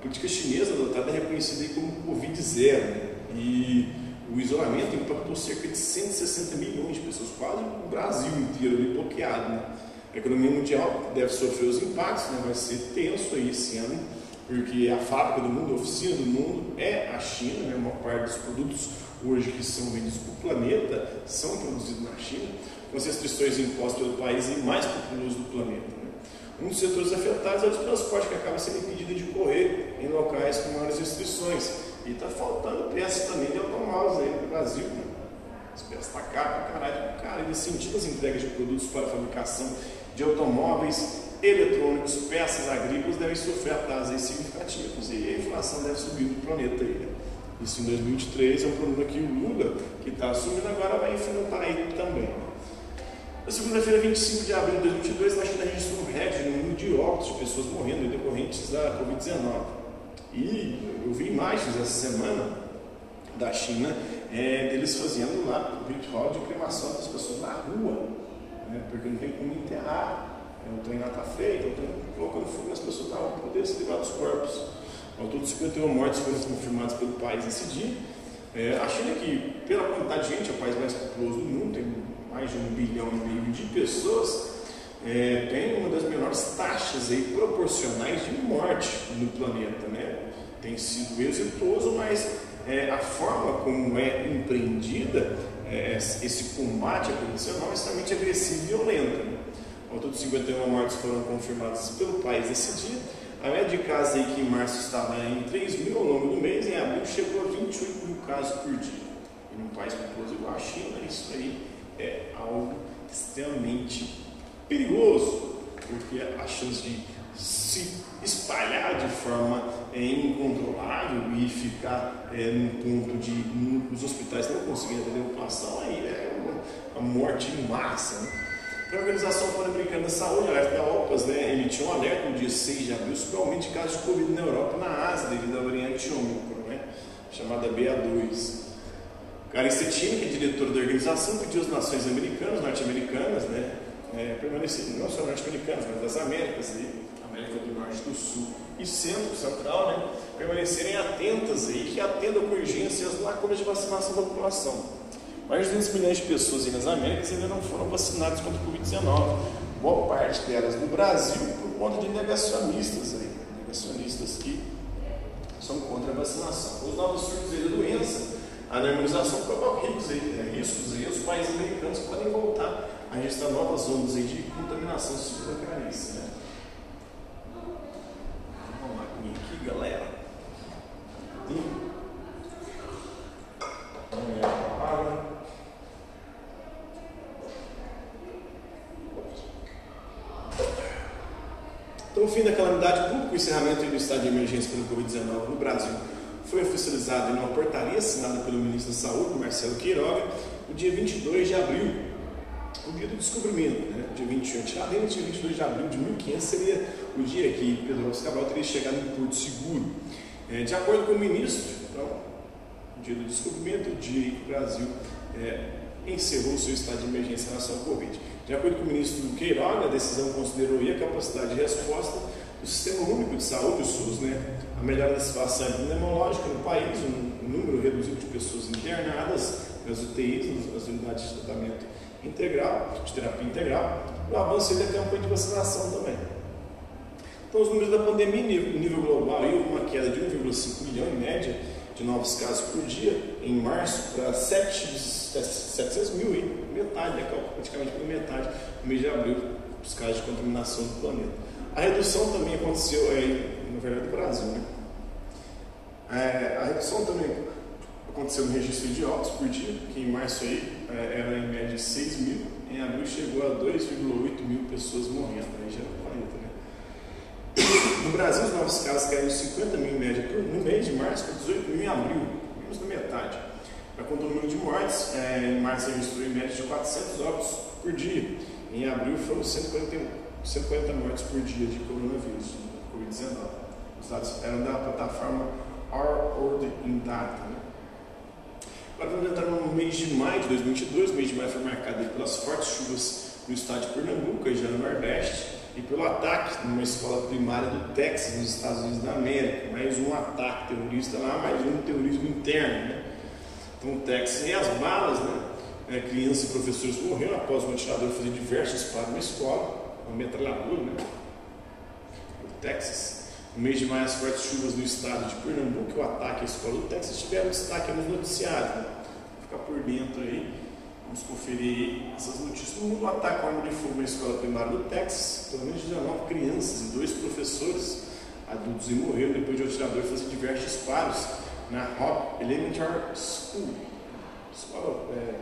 Política chinesa adotada é reconhecida como Covid-0 né? e o isolamento impactou cerca de 160 milhões de pessoas, quase o Brasil inteiro ali bloqueado. Né? A economia mundial deve sofrer os impactos, né? vai ser tenso aí esse ano, porque a fábrica do mundo, a oficina do mundo é a China, né? uma parte dos produtos hoje que são vendidos para o planeta são produzidos na China, com as restrições impostas pelo país mais populoso do planeta. Um dos setores afetados é o de transporte, que acaba sendo impedido de correr em locais com maiores restrições e está faltando peças também de automóveis aí no Brasil. Né? As peças estão tá caras para caralho. Cara, ele sentiu as entregas de produtos para fabricação de automóveis, eletrônicos, peças agrícolas devem sofrer atrasos significativos e a inflação deve subir no planeta aí. Né? Isso em 2023 é um problema que o Lula, que está assumindo agora, vai enfrentar aí também. Na segunda-feira, 25 de abril de 2022, na China registrou um recorde no número de óbitos de pessoas morrendo decorrentes da Covid-19. E eu vi imagens essa semana da China é, deles fazendo lá o ritual de cremação das pessoas na rua, né, porque não tem como enterrar. É, o trem lá está feito, estão colocando fogo nas pessoas para poder se livrar dos corpos. Ao todo, 51 mortes foram confirmadas pelo país nesse dia. É, a China, que pela quantidade de gente é o país mais populoso do mundo, tem mais de um bilhão e meio de pessoas, é, tem uma das menores taxas aí proporcionais de morte no planeta, né? Tem sido exitoso, mas é, a forma como é empreendida é, esse combate à Covid-19 é extremamente agressivo e violento. Né? Ao todo, 51 mortes foram confirmadas pelo país nesse dia. A média de casos aí que em março estava em 3 mil ao longo do mês, em abril chegou a 28 mil casos por dia. E num país populoso igual a China, isso aí é algo extremamente perigoso, porque a chance de se espalhar de forma é, incontrolável e ficar é, num ponto de nos hospitais não conseguindo atender a população, aí é uma, uma morte em massa. Né? A Organização Pan-Americana da Saúde, a OPAS, né, emitiu um alerta no dia 6 de abril sobre o aumento de casos de Covid na Europa e na Ásia devido à variante Ômicron, né, chamada BA2. Karen Cettini, que é diretor da organização, pediu às nações americanas, norte-americanas, né, é, permanecerem, não só norte-americanas, mas das Américas, e América do Norte do Sul e Centro, Central, né, permanecerem atentas aí, que atendam com urgência as lacunas de vacinação da população. Mais de 200 milhões de pessoas nas Américas ainda não foram vacinadas contra o Covid-19. Boa parte delas no Brasil por conta de negacionistas aí, negacionistas que são contra a vacinação. Os novos surtos da doença, a normalização provoca né? riscos aí, os países americanos podem voltar a registrar novas ondas de contaminação segundo a né? Vamos lá comigo aqui, galera. Hum. Então, o fim da calamidade pública, o encerramento do estado de emergência pelo Covid-19 no Brasil, foi oficializado em uma portaria assinada pelo ministro da Saúde, Marcelo Queiroga, no dia 22 de abril, o dia do descobrimento, né? dia 28 de janeiro, dia 22 de abril de 1500 seria o dia que Pedro Alves Cabral teria chegado em Porto Seguro. É, de acordo com o ministro, então, o dia do descobrimento, o dia que o Brasil é, encerrou seu estado de emergência em relação ao Covid. De acordo com o ministro Queiroga, a decisão considerou a capacidade de resposta do Sistema Único de Saúde, o SUS, né? a melhora da situação epidemiológica no país, um número reduzido de pessoas internadas nas UTIs, nas unidades de tratamento integral, de terapia integral, o avanço da campanha de vacinação também. Então, os números da pandemia em nível global, houve uma queda de 1,5 milhão em média de novos casos por dia, em março, para 700 mil, e metade, né, praticamente por metade, no mês de abril, os casos de contaminação do planeta. A redução também aconteceu, é, na verdade, no Brasil, né? É, a redução também aconteceu no registro de óbitos por dia, que em março aí é, era em média 6 mil, em abril chegou a 2,8 mil pessoas morrendo, aí já é 40, né? No Brasil, os novos casos caíram 50 mil em média por, no mês de março, para 18 mil em abril, menos da metade. Conta do número de mortes, é, em março registrou em média de 400 óbitos por dia. Em abril foram 140, 140 mortes por dia de coronavírus, Covid-19. Os dados eram da plataforma Our World in Data. Né? Agora vamos entrar no mês de maio de 2022. O mês de maio foi marcado pelas fortes chuvas no estado de Pernambuco já no Nordeste e pelo ataque numa escola primária do Texas, nos Estados Unidos da América. Mais um ataque terrorista lá, mais um terrorismo interno. Né? Então, o Texas e as balas, né? É, crianças e professores morreram após um atirador fazer diversos disparos na escola, uma metralhadora, né? O Texas. No mês de maio, as fortes chuvas no estado de Pernambuco e o ataque à escola do Texas tiveram destaque nos noticiários. Né? Vou ficar por dentro aí, vamos conferir essas notícias. No mundo, ataque com arma de fogo na escola primária do Texas, pelo menos 19 crianças e dois professores adultos morreram depois de o atirador fazer diversos disparos na Hop Elementary School, escola é,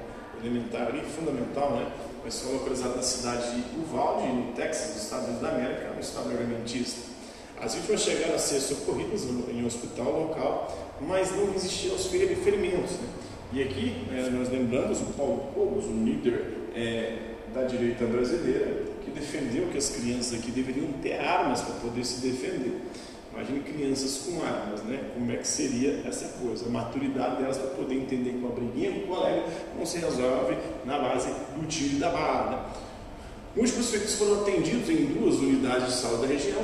elementar e fundamental, né? Escola localizada na cidade de Uvalde, no Texas, nos Estados Unidos da América, um estado armamentista. As vítimas chegaram a ser socorridas em um hospital local, mas não resistiram aos ferimentos. Né? E aqui é, nós lembramos o Paulo Cobos, um líder é, da direita brasileira, que defendeu que as crianças aqui deveriam ter armas para poder se defender. Imagine crianças com armas, né? Como é que seria essa coisa? A maturidade delas para poder entender que uma briguinha com o colega não se resolve na base do tiro e da bala. Múltiplos feridos foram atendidos em duas unidades de saúde da região.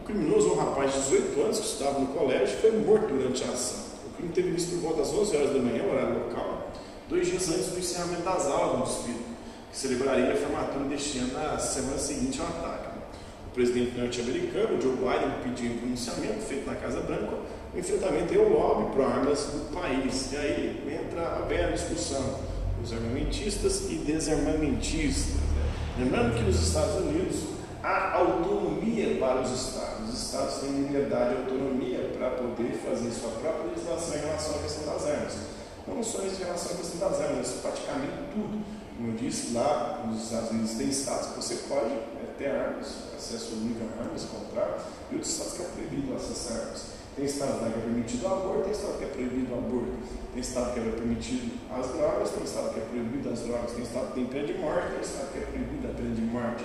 O criminoso, um rapaz de 18 anos que estava no colégio, foi morto durante a ação. O crime teve início por volta das 11 horas da manhã, horário local, dois dias antes do encerramento das aulas do desfile, que celebraria a formatura deste ano na semana seguinte ao ataque presidente norte-americano, Joe Biden, pediu um pronunciamento feito na Casa Branca, o enfrentamento é o lobby para armas do país. E aí entra a velha discussão. os armamentistas e desarmamentistas. Né? Lembrando que nos Estados Unidos há autonomia para os estados. Os estados têm liberdade e autonomia para poder fazer sua própria legislação em relação à questão das armas. Não só em relação à questão das armas, mas praticamente tudo. Como eu disse, lá nos Estados Unidos tem estados que você pode é, ter armas, acesso único a armas, comprar, e outros estados que é proibido acessar armas. Tem estado que é permitido o aborto, tem estado que é proibido o aborto. Tem estado que é permitido as drogas, tem estado que é proibido as drogas. Tem estado que tem pena de morte, tem estado que é proibido a pena de morte.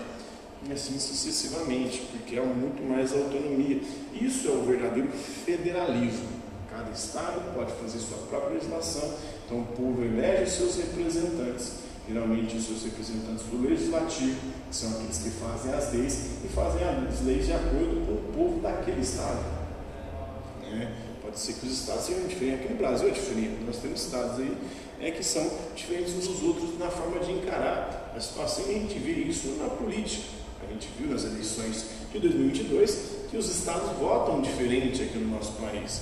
E assim sucessivamente, porque há muito mais autonomia. Isso é o verdadeiro federalismo. Cada estado pode fazer sua própria legislação, então o povo elege seus representantes geralmente os seus representantes do legislativo, que são aqueles que fazem as leis e fazem as leis de acordo com o povo daquele estado. Né? Pode ser que os estados sejam diferentes. Aqui no Brasil é diferente. Nós temos estados aí é, que são diferentes uns dos outros na forma de encarar a situação. E a gente vê isso na política. A gente viu nas eleições de 2022 que os estados votam diferente aqui no nosso país.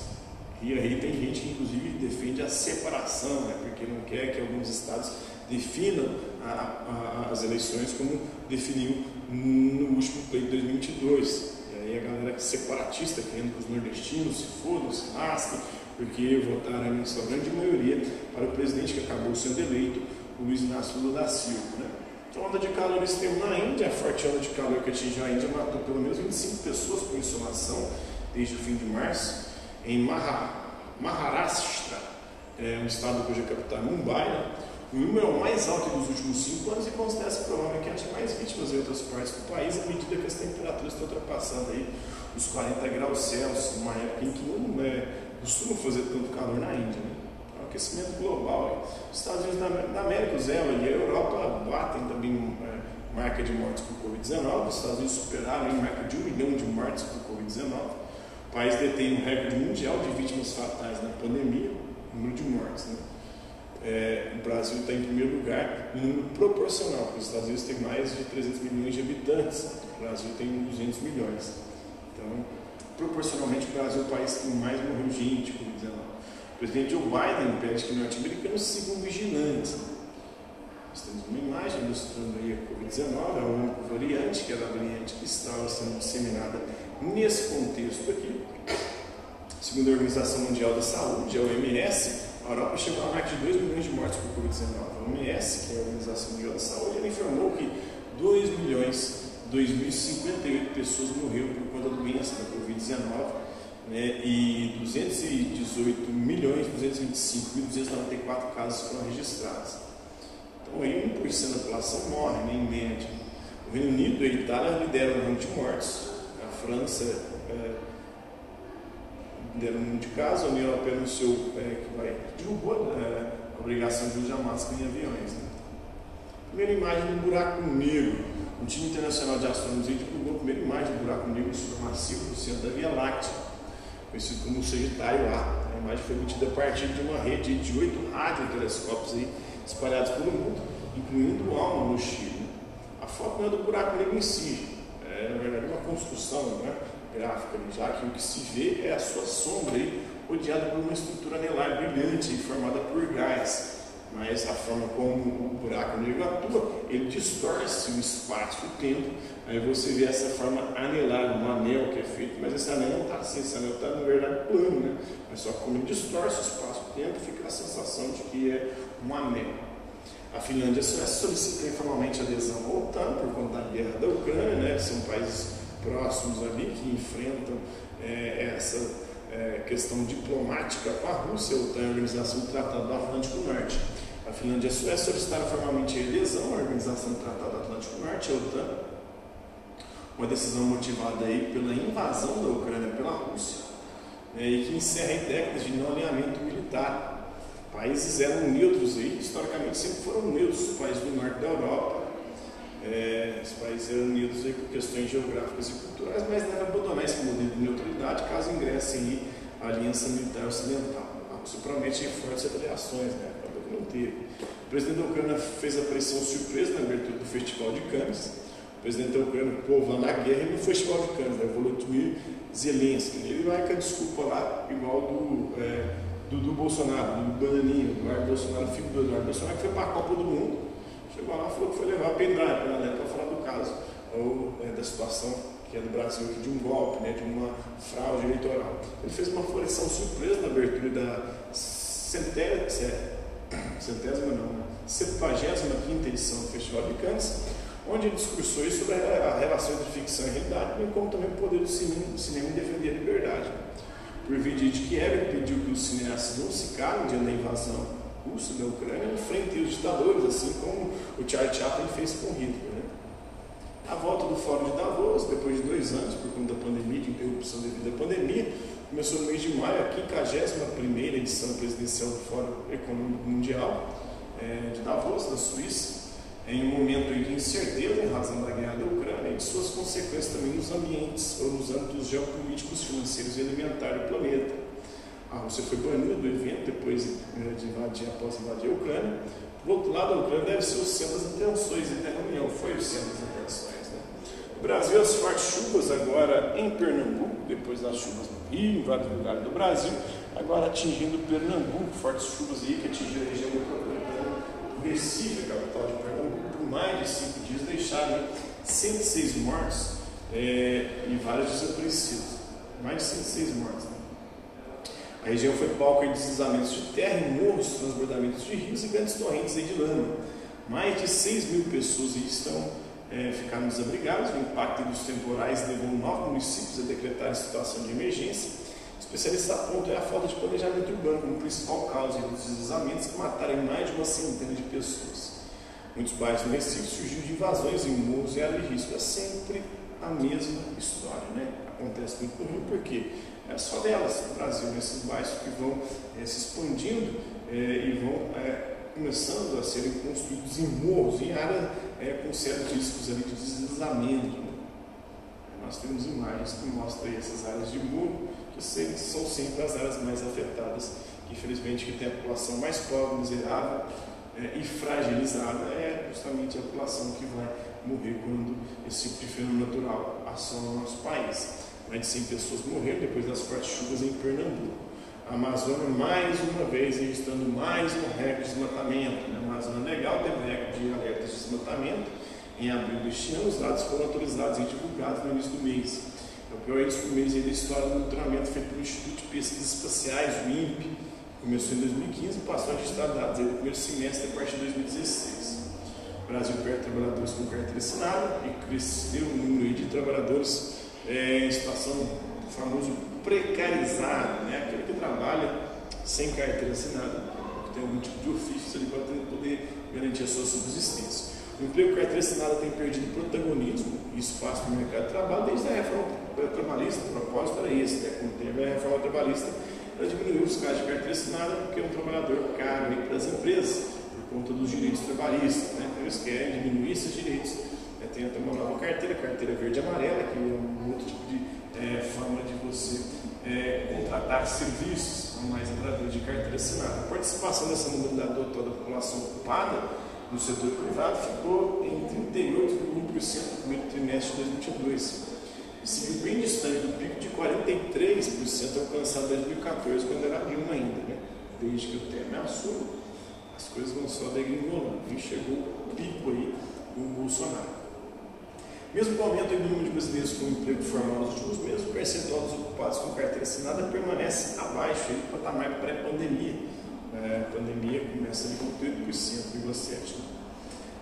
E aí tem gente que inclusive defende a separação, né? porque não quer que alguns estados definam a, a, as eleições como definiu no último pleito de 2022 aí a galera separatista querendo que os nordestinos se fodam, se lasquem, porque votaram em sua grande maioria para o presidente que acabou sendo eleito, Luiz Inácio Lula da Silva. Né? Então, onda de calor extremo na Índia, a forte onda de calor que atingiu a Índia matou pelo menos 25 pessoas por insolação desde o fim de março. Em Maharashtra, é um estado cuja capital é Mumbai, né? O número é o mais alto dos últimos cinco anos e considera-se provável que haja mais vítimas em outras partes do país à medida que as temperaturas estão ultrapassando aí os 40 graus Celsius, uma época em que não é, costuma fazer tanto calor na Índia. Né? É um aquecimento global. Os Estados Unidos da América, os ELA e a Europa batem também é, marca de mortes por Covid-19. Os Estados Unidos superaram a marca de um milhão de mortes por Covid-19. O país detém um recorde mundial de vítimas fatais na pandemia, número de mortes. Né? É, o Brasil está em primeiro lugar em número proporcional, porque os Estados Unidos têm mais de 300 milhões de habitantes, o Brasil tem 200 milhões. Então, proporcionalmente, o Brasil é o país que mais morreu gente com 19. O presidente Joe Biden pede que norte-americanos sigam vigilantes. Nós temos uma imagem mostrando aí a Covid-19, a única variante, que era a variante que estava sendo disseminada nesse contexto aqui. Segundo a Organização Mundial da Saúde, a OMS, a Europa chegou a marca de 2 milhões de mortes por Covid-19. A OMS, que é a Organização Mundial da Saúde, ela informou que 2 milhões 2.058 pessoas morreram por conta da doença da Covid-19 né, e 218 milhões 225.294 casos foram registrados. Então aí 1% da população morre, né, em média. O Reino Unido e a Itália lideram o número de mortes. A França deram um de caso, a União Europeia anunciou é, que vai derrubou é, a obrigação de usar máscara em aviões. Né? Primeira imagem do buraco negro. O time internacional de astrônomos divulgou a primeira imagem do buraco negro supermassivo no centro da Via Láctea, conhecido como Sagitário A. A imagem foi obtida a partir de uma rede de oito radiotelescópios aí, espalhados pelo mundo, incluindo o ALMA no Chile. A foto não é do buraco negro em si, é na verdade uma construção, né? Gráfica, já que o que se vê é a sua sombra aí, rodeada por uma estrutura anelar brilhante formada por gás. Mas a forma como o buraco negro atua, ele distorce o espaço o tempo. Aí você vê essa forma anelar, um anel que é feito, mas esse anel não está assim, esse anel está na verdade plano, né? Mas só como ele distorce o espaço o tempo, fica a sensação de que é um anel. A Finlândia solicita informalmente adesão ao OTAN por conta da guerra da Ucrânia, né? São países próximos ali que enfrentam é, essa é, questão diplomática com a Rússia, ou a Organização do Tratado do Atlântico Norte. A Finlândia e a Suécia solicitaram formalmente a adesão à Organização do Tratado do Atlântico Norte, a OTAN, uma decisão motivada aí pela invasão da Ucrânia pela Rússia né, e que encerra em décadas de não alinhamento militar. Países eram neutros aí, historicamente sempre foram neutros, os países do norte da Europa é, os países unidos aí por questões geográficas e culturais, mas devem abandonar esse modelo de neutralidade caso ingressem a Aliança Militar Ocidental. A Rússia promete fortes retaliações, né? acabou que não teve. O presidente da Ucrânia fez a pressão surpresa na abertura do Festival de Cannes. O presidente da Ucrânia, povo lá na guerra, e no Festival de Cannes, né? Volodymyr Zelensky. Ele vai com a desculpa lá, igual do, é, do, do Bolsonaro, do Bananinho, do Eduardo Bolsonaro, filho do Eduardo Bolsonaro, que foi para a Copa do Mundo. Chegou falou que foi levar a pendrive para falar do caso, ou é, da situação que é do Brasil, de um golpe, né, de uma fraude eleitoral. Ele fez uma floração surpresa na abertura da centésima, centésima não, 75 edição do Festival de Cannes, onde ele discursou sobre a relação entre ficção e realidade, bem como também o poder do cinema, do cinema em defender a liberdade. Por vídeo de Kiev, ele pediu que os cineastas não se calem diante da invasão russa da Ucrânia, enfrentem os ditadores, assim como o Charlie Chaplin fez com Hitler. Né? A volta do Fórum de Davos, depois de dois anos, por conta da pandemia, de interrupção devido à pandemia, começou no mês de maio a 51 edição presidencial do Fórum Econômico Mundial é, de Davos, da Suíça, em um momento de incerteza em razão da guerra da Ucrânia e de suas consequências também nos ambientes ou nos âmbitos geopolíticos, financeiros e alimentares do planeta. A Rússia foi banida do evento depois de invadir, após invadir a Ucrânia. Do outro lado, a Ucrânia deve ser o centro das intenções e da reunião, foi o centro das intenções. Né? No Brasil, as fortes chuvas agora em Pernambuco, depois das chuvas no Rio, em vários lugares do Brasil, agora atingindo Pernambuco, fortes chuvas aí que atingiram a região metropolitana do Recife, capital de Pernambuco mais de cinco dias, deixaram 106 mortos é, e vários desaparecidos. Mais de 106 mortos. A região foi palco de deslizamentos de terra morros, transbordamentos de rios e grandes torrentes de lama. Mais de 6 mil pessoas estão é, ficaram desabrigadas. O impacto dos temporais levou nove municípios a decretar situação de emergência. Especialistas apontam a falta de planejamento urbano como principal causa dos deslizamentos que mataram mais de uma centena de pessoas. Muitos bairros no Recife surgiram de invasões em morros e áreas de risco. É sempre a mesma história, né? Acontece muito no Rio, porque é só delas no Brasil, nesses bairros que vão é, se expandindo é, e vão é, começando a serem construídos em morros, em áreas com certos riscos ali de deslizamento. Né? Nós temos imagens que mostram essas áreas de morro, que são sempre as áreas mais afetadas, que infelizmente que tem a população mais pobre, miserável, e fragilizada é justamente a população que vai morrer quando esse tipo de fenômeno natural assola o nosso país. Mais de 100 pessoas morreram depois das fortes chuvas em Pernambuco. A Amazônia, mais uma vez, registrando mais um recorde de desmatamento. A Amazônia Legal teve recorde de alertas de desmatamento. Em abril deste ano, os dados foram autorizados e divulgados no início do mês. É o pior índice do mês da história do monitoramento feito pelo Instituto de Pesquisas Espaciais, o INPE, Começou em 2015 e passou a registrar dados no primeiro semestre a partir de 2016. O Brasil perde trabalhadores com carteira assinada e cresceu o número de trabalhadores é, situação do famoso precarizado, né? aquele que trabalha sem carteira assinada, que tem algum tipo de ofício ali para poder garantir a sua subsistência. O emprego carteira assinada tem perdido protagonismo e espaço no mercado de trabalho desde a reforma trabalhista. O propósito era esse, né? quando teve a reforma trabalhista para diminuir os casos de carteira assinada, porque é um trabalhador caro para as empresas, por conta dos direitos trabalhistas. Né? Então eles querem diminuir esses direitos. É, tem até uma nova carteira, carteira verde e amarela, que é um outro tipo de é, forma de você é, contratar serviços a mais através de carteira assinada. A participação dessa modalidade de toda a população ocupada no setor privado ficou em 38,1% no primeiro trimestre de 2022 e seguiu bem distante do pico de 43% alcançado em 2014, quando era Dilma ainda. Né? Desde que o Temer assume, as coisas vão só degringolando. E chegou o pico aí com o Bolsonaro. Mesmo com o aumento do número de brasileiros com emprego formal nos últimos meses, o percentual dos ocupados com carteira assinada permanece abaixo do patamar pré-pandemia. É, a pandemia começa ali com 30,7%.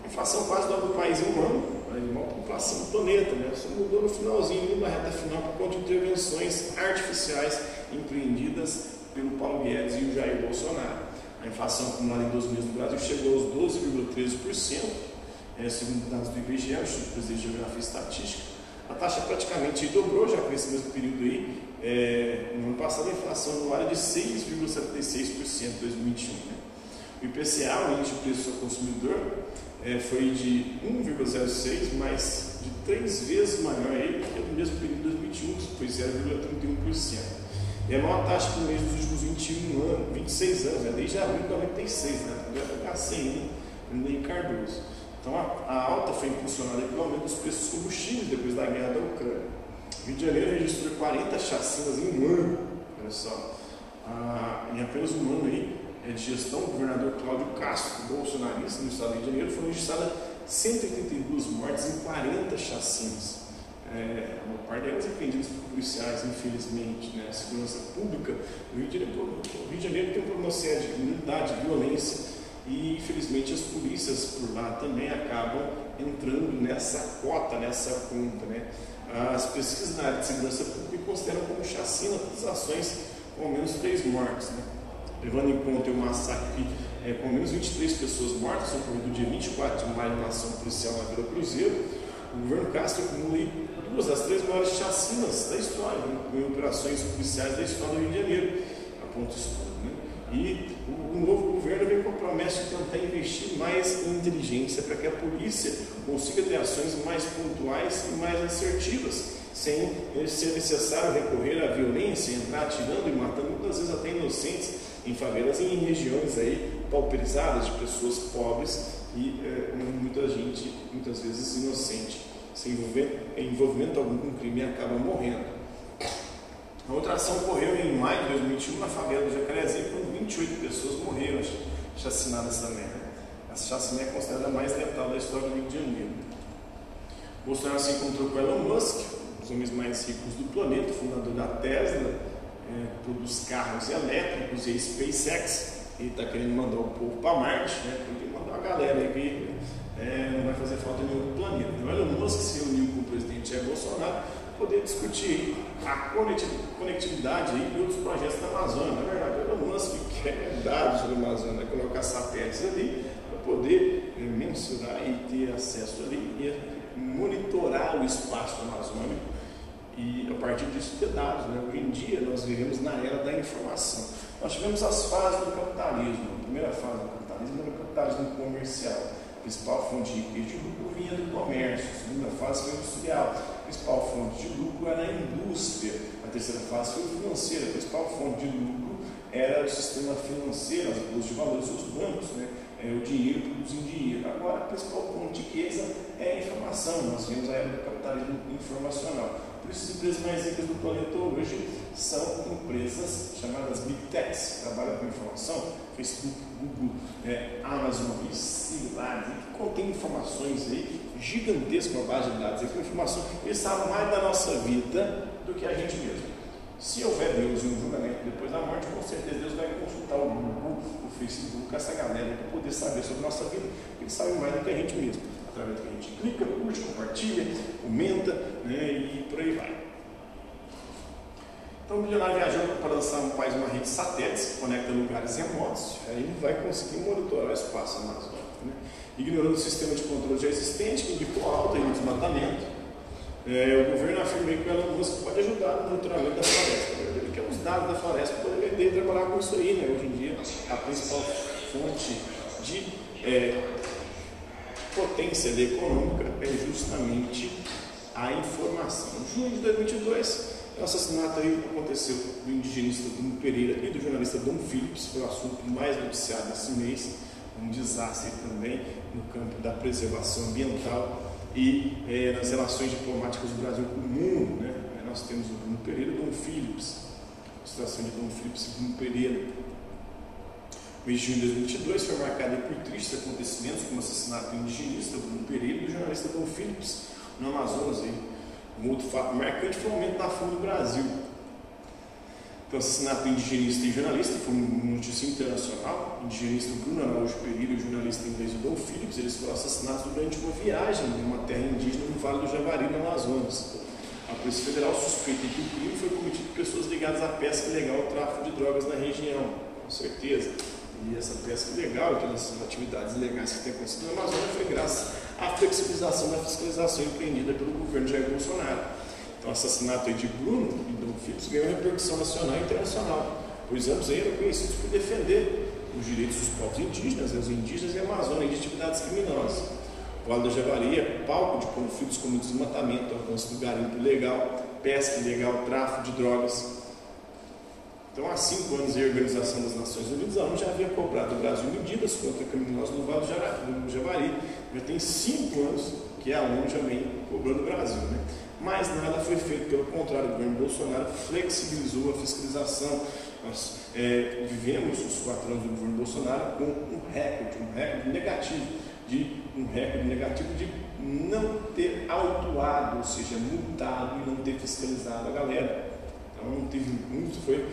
A inflação quase dobra o país em um ano, uma população do planeta, né? Só mudou no finalzinho, na reta final, por conta de intervenções artificiais empreendidas pelo Paulo Guedes e o Jair Bolsonaro. A inflação acumulada em 12 meses no Brasil chegou aos 12,13%, é, segundo dados do IBGE, o Instituto Brasileiro de Geografia e Estatística. A taxa praticamente dobrou já com esse mesmo período aí. É, no ano passado, a inflação no área de 6,76% em 2021. Né? O IPCA, o índice de preço ao consumidor, é, foi de 1,06, mais de três vezes maior aí que no mesmo período de 2021, que foi 0,31%. É a maior taxa por mês dos últimos 21 anos, 26 anos, é desde abril de 96, né? Vai ficar sem hein? nem Cardoso. Então a, a, alta foi impulsionada pelo aumento dos preços dos combustíveis depois da guerra da Ucrânia. Rio de Janeiro registrou 40 chacinas em um ano, olha só. Ah, em apenas um ano aí, é, de gestão, o governador Cláudio Castro, bolsonarista, no estado do Rio de Janeiro, foram registradas 182 mortes em 40 chacinas. É, uma parte delas apreendidas por policiais, infelizmente. Né? A segurança pública do Rio de Janeiro, o Rio de Janeiro tem um problema sério de criminalidade, violência, e infelizmente as polícias por lá também acabam entrando nessa cota, nessa conta. Né? As pesquisas na área de segurança pública consideram como chacina as ações com ao menos três mortes. Né? Levando em conta o massacre é, com ao menos 23 pessoas mortas, ocorrido no dia 24 de maio na ação policial na Vila Cruzeiro, o governo Castro acumula duas das três maiores chacinas da história, né? em operações policiais da história do Rio de Janeiro, a ponto estudo. Né? E o, novo governo vem com a promessa de tentar investir mais em inteligência para que a polícia consiga ter ações mais pontuais e mais assertivas, sem ser necessário recorrer à violência, entrar atirando e matando muitas vezes até inocentes em favelas e em regiões aí pauperizadas de pessoas pobres e é, muita gente, muitas vezes inocente, sem envolvimento, envolvimento algum com crime acaba morrendo. A outra ação ocorreu em maio de 2021 na favela do Jacarezinho, quando 28 pessoas morreram chacinadas também. Né? Essa chacina é considerada a mais letal da história do Rio de Janeiro. Bolsonaro se encontrou com Elon Musk, um dos homens mais ricos do planeta, fundador da Tesla, é, produz carros elétricos e a SpaceX. Ele está querendo mandar o povo para Marte, né? Porque mandar uma galera aí que é, não vai fazer falta nenhum planeta. O Elon Musk se reuniu com o presidente Jair Bolsonaro poder discutir a conectividade e outros projetos da Amazônia. Na verdade, o Elon Musk quer dados sobre a Amazônia, colocar satélites ali para poder é, mensurar e ter acesso ali e monitorar o espaço amazônico e a partir disso ter dados. Né? Hoje em dia nós vivemos na era da informação. Nós tivemos as fases do capitalismo. A primeira fase do capitalismo era o capitalismo comercial. A principal fonte de riqueza vinha do comércio. A segunda fase foi industrial. Principal fonte de lucro era a indústria. A terceira fase foi financeira. A principal fonte de lucro era o sistema financeiro, as bolsas de valores, os bancos, né? É, o dinheiro produzindo dinheiro. Agora, a principal fonte de riqueza é a informação. Nós vemos a era do capitalismo informacional. Por isso, as empresas mais ricas do planeta hoje são empresas chamadas Big Techs, que trabalham com informação, Facebook, Google, é, Amazon e similares, que contém informações aí gigantescas, uma base de dados, com informação, eles sabem mais da nossa vida do que a gente mesmo. Se houver Deus e um julgamento depois da morte, com certeza Deus vai consultar o Google, o Facebook, essa galera para poder saber sobre a nossa vida, porque eles sabem mais do que a gente mesmo através do que a gente clica, curte, compartilha, comenta né, e por aí vai. Então o milionário viajou para lançar país uma rede de satélites que conecta lugares remotos, aí ele vai conseguir monitorar o espaço amazônico. Né? Ignorando o sistema de controle já existente, que indicou alta em desmatamento, é, o governo afirma que o Elon Musk pode ajudar no monitoramento da floresta. Ele quer os dados da floresta para poder vender e trabalhar com isso aí. Né? Hoje em dia, a principal fonte de é, potência econômica é justamente a informação. Em junho de 2022, o assassinato aí aconteceu do indigenista Dom Pereira e do jornalista Dom Phillips, foi o assunto mais noticiado esse mês, um desastre também no campo da preservação ambiental e é, nas relações diplomáticas do Brasil com o mundo. Né? Nós temos o Dom Pereira e o Dom Phillips, a situação de Dom Phillips e Dom Pereira o mês de junho de 2022 foi marcado por tristes acontecimentos, como o assassinato do indigenista Bruno Pereira e do jornalista Dom Phillips, no Amazonas. Aí. Um outro fato marcante foi o aumento da fome no Brasil. Então, assassinato indigenista e jornalista foi uma notícia internacional. Indigenista Bruno Araújo Pereira e o jornalista inglês Dom Phillips, eles foram assassinados durante uma viagem em uma terra indígena no Vale do Javari, no Amazonas. A Polícia Federal suspeita que o crime foi cometido por pessoas ligadas à pesca ilegal e ao tráfico de drogas na região, com certeza. E essa pesca ilegal, todas essas atividades ilegais que têm acontecido na Amazônia, foi graças à flexibilização da fiscalização empreendida pelo governo Jair Bolsonaro. Então, o assassinato de Bruno e Dom Phillips ganhou repercussão nacional e internacional, pois ambos eram conhecidos por defender os direitos dos povos indígenas, os indígenas e a Amazônia de atividades criminosas. O Vale do Javari é palco de conflitos como desmatamento, alcance do garimpo ilegal, pesca ilegal, tráfico de drogas, então, há cinco anos, a Organização das Nações Unidas, a ONU já havia cobrado do Brasil medidas contra criminosos no Vale do Javari. Já tem cinco anos que a ONU já vem cobrando o Brasil. Né? Mas nada foi feito, pelo contrário, o governo Bolsonaro flexibilizou a fiscalização Nós é, vivemos os quatro anos do governo Bolsonaro com um recorde, um recorde negativo, de um recorde negativo de não ter autuado, ou seja, multado e não ter fiscalizado a galera. Então não teve muito, foi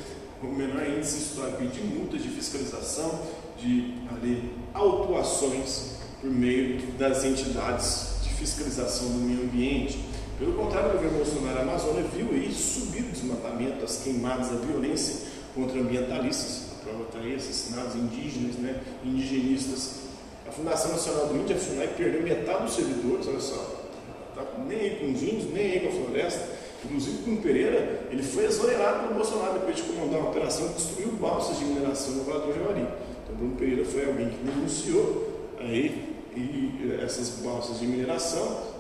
o menor índice histórico de multas de fiscalização, de ali, autuações por meio das entidades de fiscalização do meio ambiente. Pelo contrário, o governo Bolsonaro, Amazônia viu aí subir o desmatamento, as queimadas, a violência contra ambientalistas, a prova está aí, assassinados indígenas, né, indigenistas. A Fundação Nacional do Índio, a FUNAI, perdeu metade dos servidores, olha só, tá nem aí com os índios, nem aí com a floresta. Inclusive, Bruno Pereira, ele foi exonerado pelo Bolsonaro depois de comandar uma operação que destruiu balsas de mineração no Vale do Javari. Então, Bruno Pereira foi alguém que denunciou aí e essas balsas de mineração.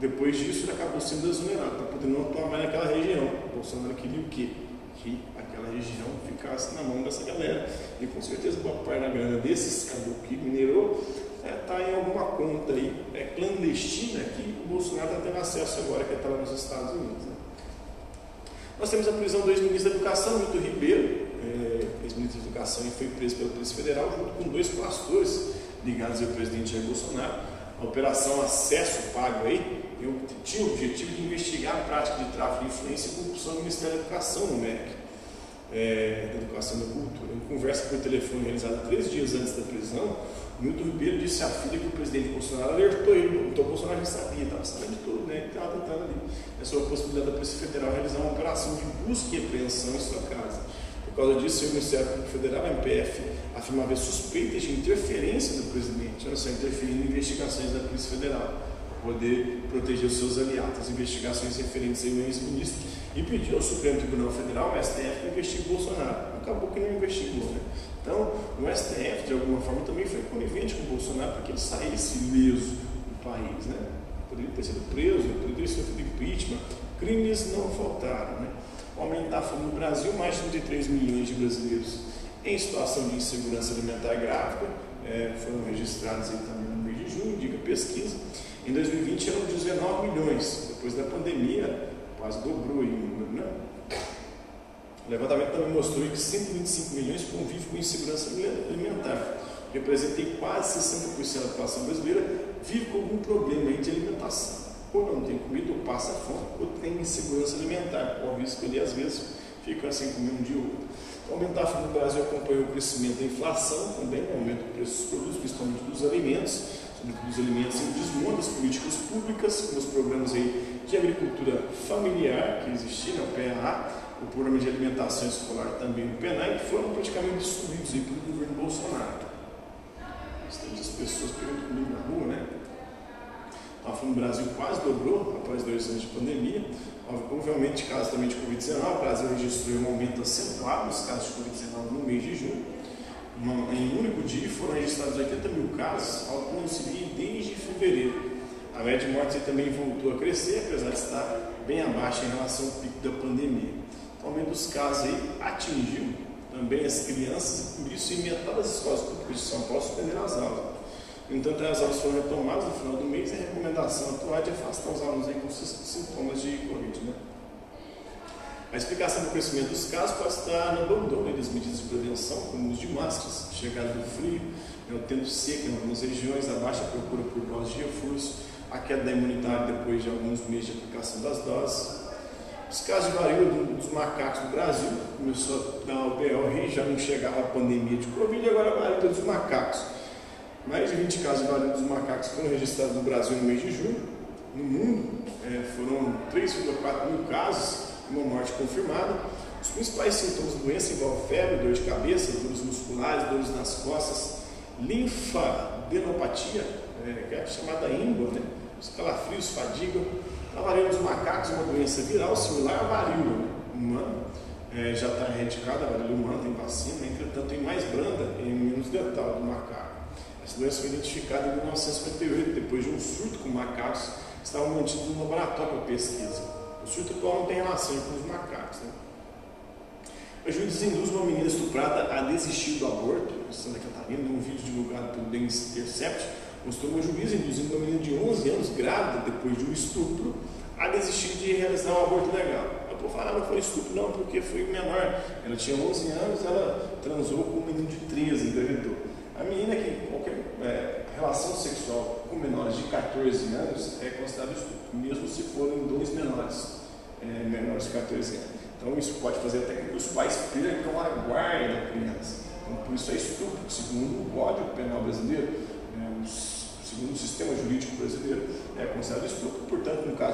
Depois disso, ele acabou sendo exonerado, para poder não atuar mais naquela região. O Bolsonaro queria o quê? Que aquela região ficasse na mão dessa galera. E com certeza, boa parte da grana desses caboclos que minerou está é, em alguma conta aí é, clandestina que o Bolsonaro está tendo acesso agora, que está lá nos Estados Unidos. Né? Nós temos a prisão do ex-ministro da Educação, Milton Ribeiro, é, ex-ministro da Educação, e foi preso pela Polícia Federal, junto com dois pastores ligados ao presidente Jair Bolsonaro. A operação Acesso Pago aí eu tinha o objetivo de investigar a prática de tráfico de influência e corrupção no Ministério da Educação, no MEC, é, da Educação e da Cultura. Em conversa por telefone realizada três dias antes da prisão, Milton Ribeiro disse à filha que o presidente Bolsonaro alertou ele, então Bolsonaro já sabia, estava sabendo de tudo, né? Estava tentando ali. É sobre a possibilidade da Polícia Federal realizar uma operação de busca e apreensão em sua casa. Por causa disso, o Ministério Público Federal, a MPF, afirma haver suspeitas de interferência do presidente, olha só, interferindo em investigações da Polícia Federal, poder proteger os seus aliados, investigações referentes ao ex-ministro, e pediu ao Supremo Tribunal Federal, o STF, para investigar Bolsonaro. Acabou que não investigou, né? Então, o STF, de alguma forma, também foi conivente com o Bolsonaro para que ele saísse ileso do país. Né? Poderia ter sido preso, poderia ter sofrido impeachment. Crimes não faltaram. Né? Aumentar a fome no Brasil, mais de 33 milhões de brasileiros em situação de insegurança alimentar grave é, foram registrados aí também no mês de junho, diga pesquisa. Em 2020 eram 19 milhões, depois da pandemia quase dobrou o né? O levantamento também mostrou que 125 milhões convivem com insegurança alimentar. Representa quase 60% da população brasileira vive com algum problema de alimentação. Ou não tem comida, ou passa fome, ou tem insegurança alimentar. Corre risco ali, às vezes, fica sem comer um dia ou outro. Então, aumentar a fome no Brasil acompanhou o crescimento da inflação, também o aumento do preço dos produtos, principalmente dos alimentos, dos alimentos, e o das políticas públicas, como os programas aí de agricultura familiar que existiam, o PAA, o programa de alimentação escolar também no PENAI, que foram praticamente destruídos aí pelo governo Bolsonaro. Nós temos as pessoas pegando comida na rua, né? A fome no Brasil quase dobrou após dois anos de pandemia. Obviamente, casos também de Covid-19, o Brasil registrou um aumento acentuado nos casos de Covid-19 no mês de junho. Em um único dia foram registrados 80 mil casos, algo que não se via desde fevereiro. A média de mortes também voltou a crescer, apesar de estar bem abaixo em relação ao pico da pandemia. O aumento dos casos aí atingiu também as crianças, e por isso, em metade das escolas públicas de São Paulo suspenderam as aulas. No entanto, as aulas foram retomadas no final do mês e a recomendação atual é de afastar os alunos aí com sintomas de Covid. Né? A explicação do crescimento dos casos pode estar no abandono das medidas de prevenção, como o uso de máscaras, chegada do frio, né, o tempo seco em algumas regiões, a baixa procura por doses de reforço, a queda da imunidade depois de alguns meses de aplicação das doses, os casos de varíola dos macacos no Brasil, começou a dar o BO, já não chegava a pandemia de Covid, agora a varíola dos macacos. Mais de 20 casos de varíola dos macacos foram registrados no Brasil no mês de junho. No mundo, é, foram 3,4 mil casos, uma morte confirmada. Os principais sintomas da doença envolvem febre, dor de cabeça, dores musculares, dores nas costas, linfadenopatia, é, que é chamada íngua, né? os calafrios, fadiga, a varíola dos macacos é uma doença viral similar à varíola humana. É, já está erradicada, a varíola humana tem vacina, entretanto, em mais branda e menos letal do macaco. Essa doença foi identificada em 1958, depois de um surto com macacos que estavam mantidos no laboratório para pesquisa. O surto atual não tem relação com os macacos. Né? O juiz induz uma menina estuprada a desistir do aborto, em Santa Catarina, num vídeo divulgado pelo The Intercept, mostrou uma juíza induzindo uma menina de 11 anos, grávida, depois de um estupro, a desistir de realizar um aborto legal. A O povo fala, ah, não foi estupro, não, porque foi menor. Ela tinha 11 anos, ela transou com um menino de 13, engravidou. A menina que qualquer é, relação sexual com menores de 14 anos é considerado estupro, mesmo se forem dois menores, é, menores de 14 anos. Então isso pode fazer até que os pais percam a guarda da criança. Então, por isso é estupro, segundo o Código Penal Brasileiro, é, segundo o sistema jurídico brasileiro, é considerado estupro, portanto, no caso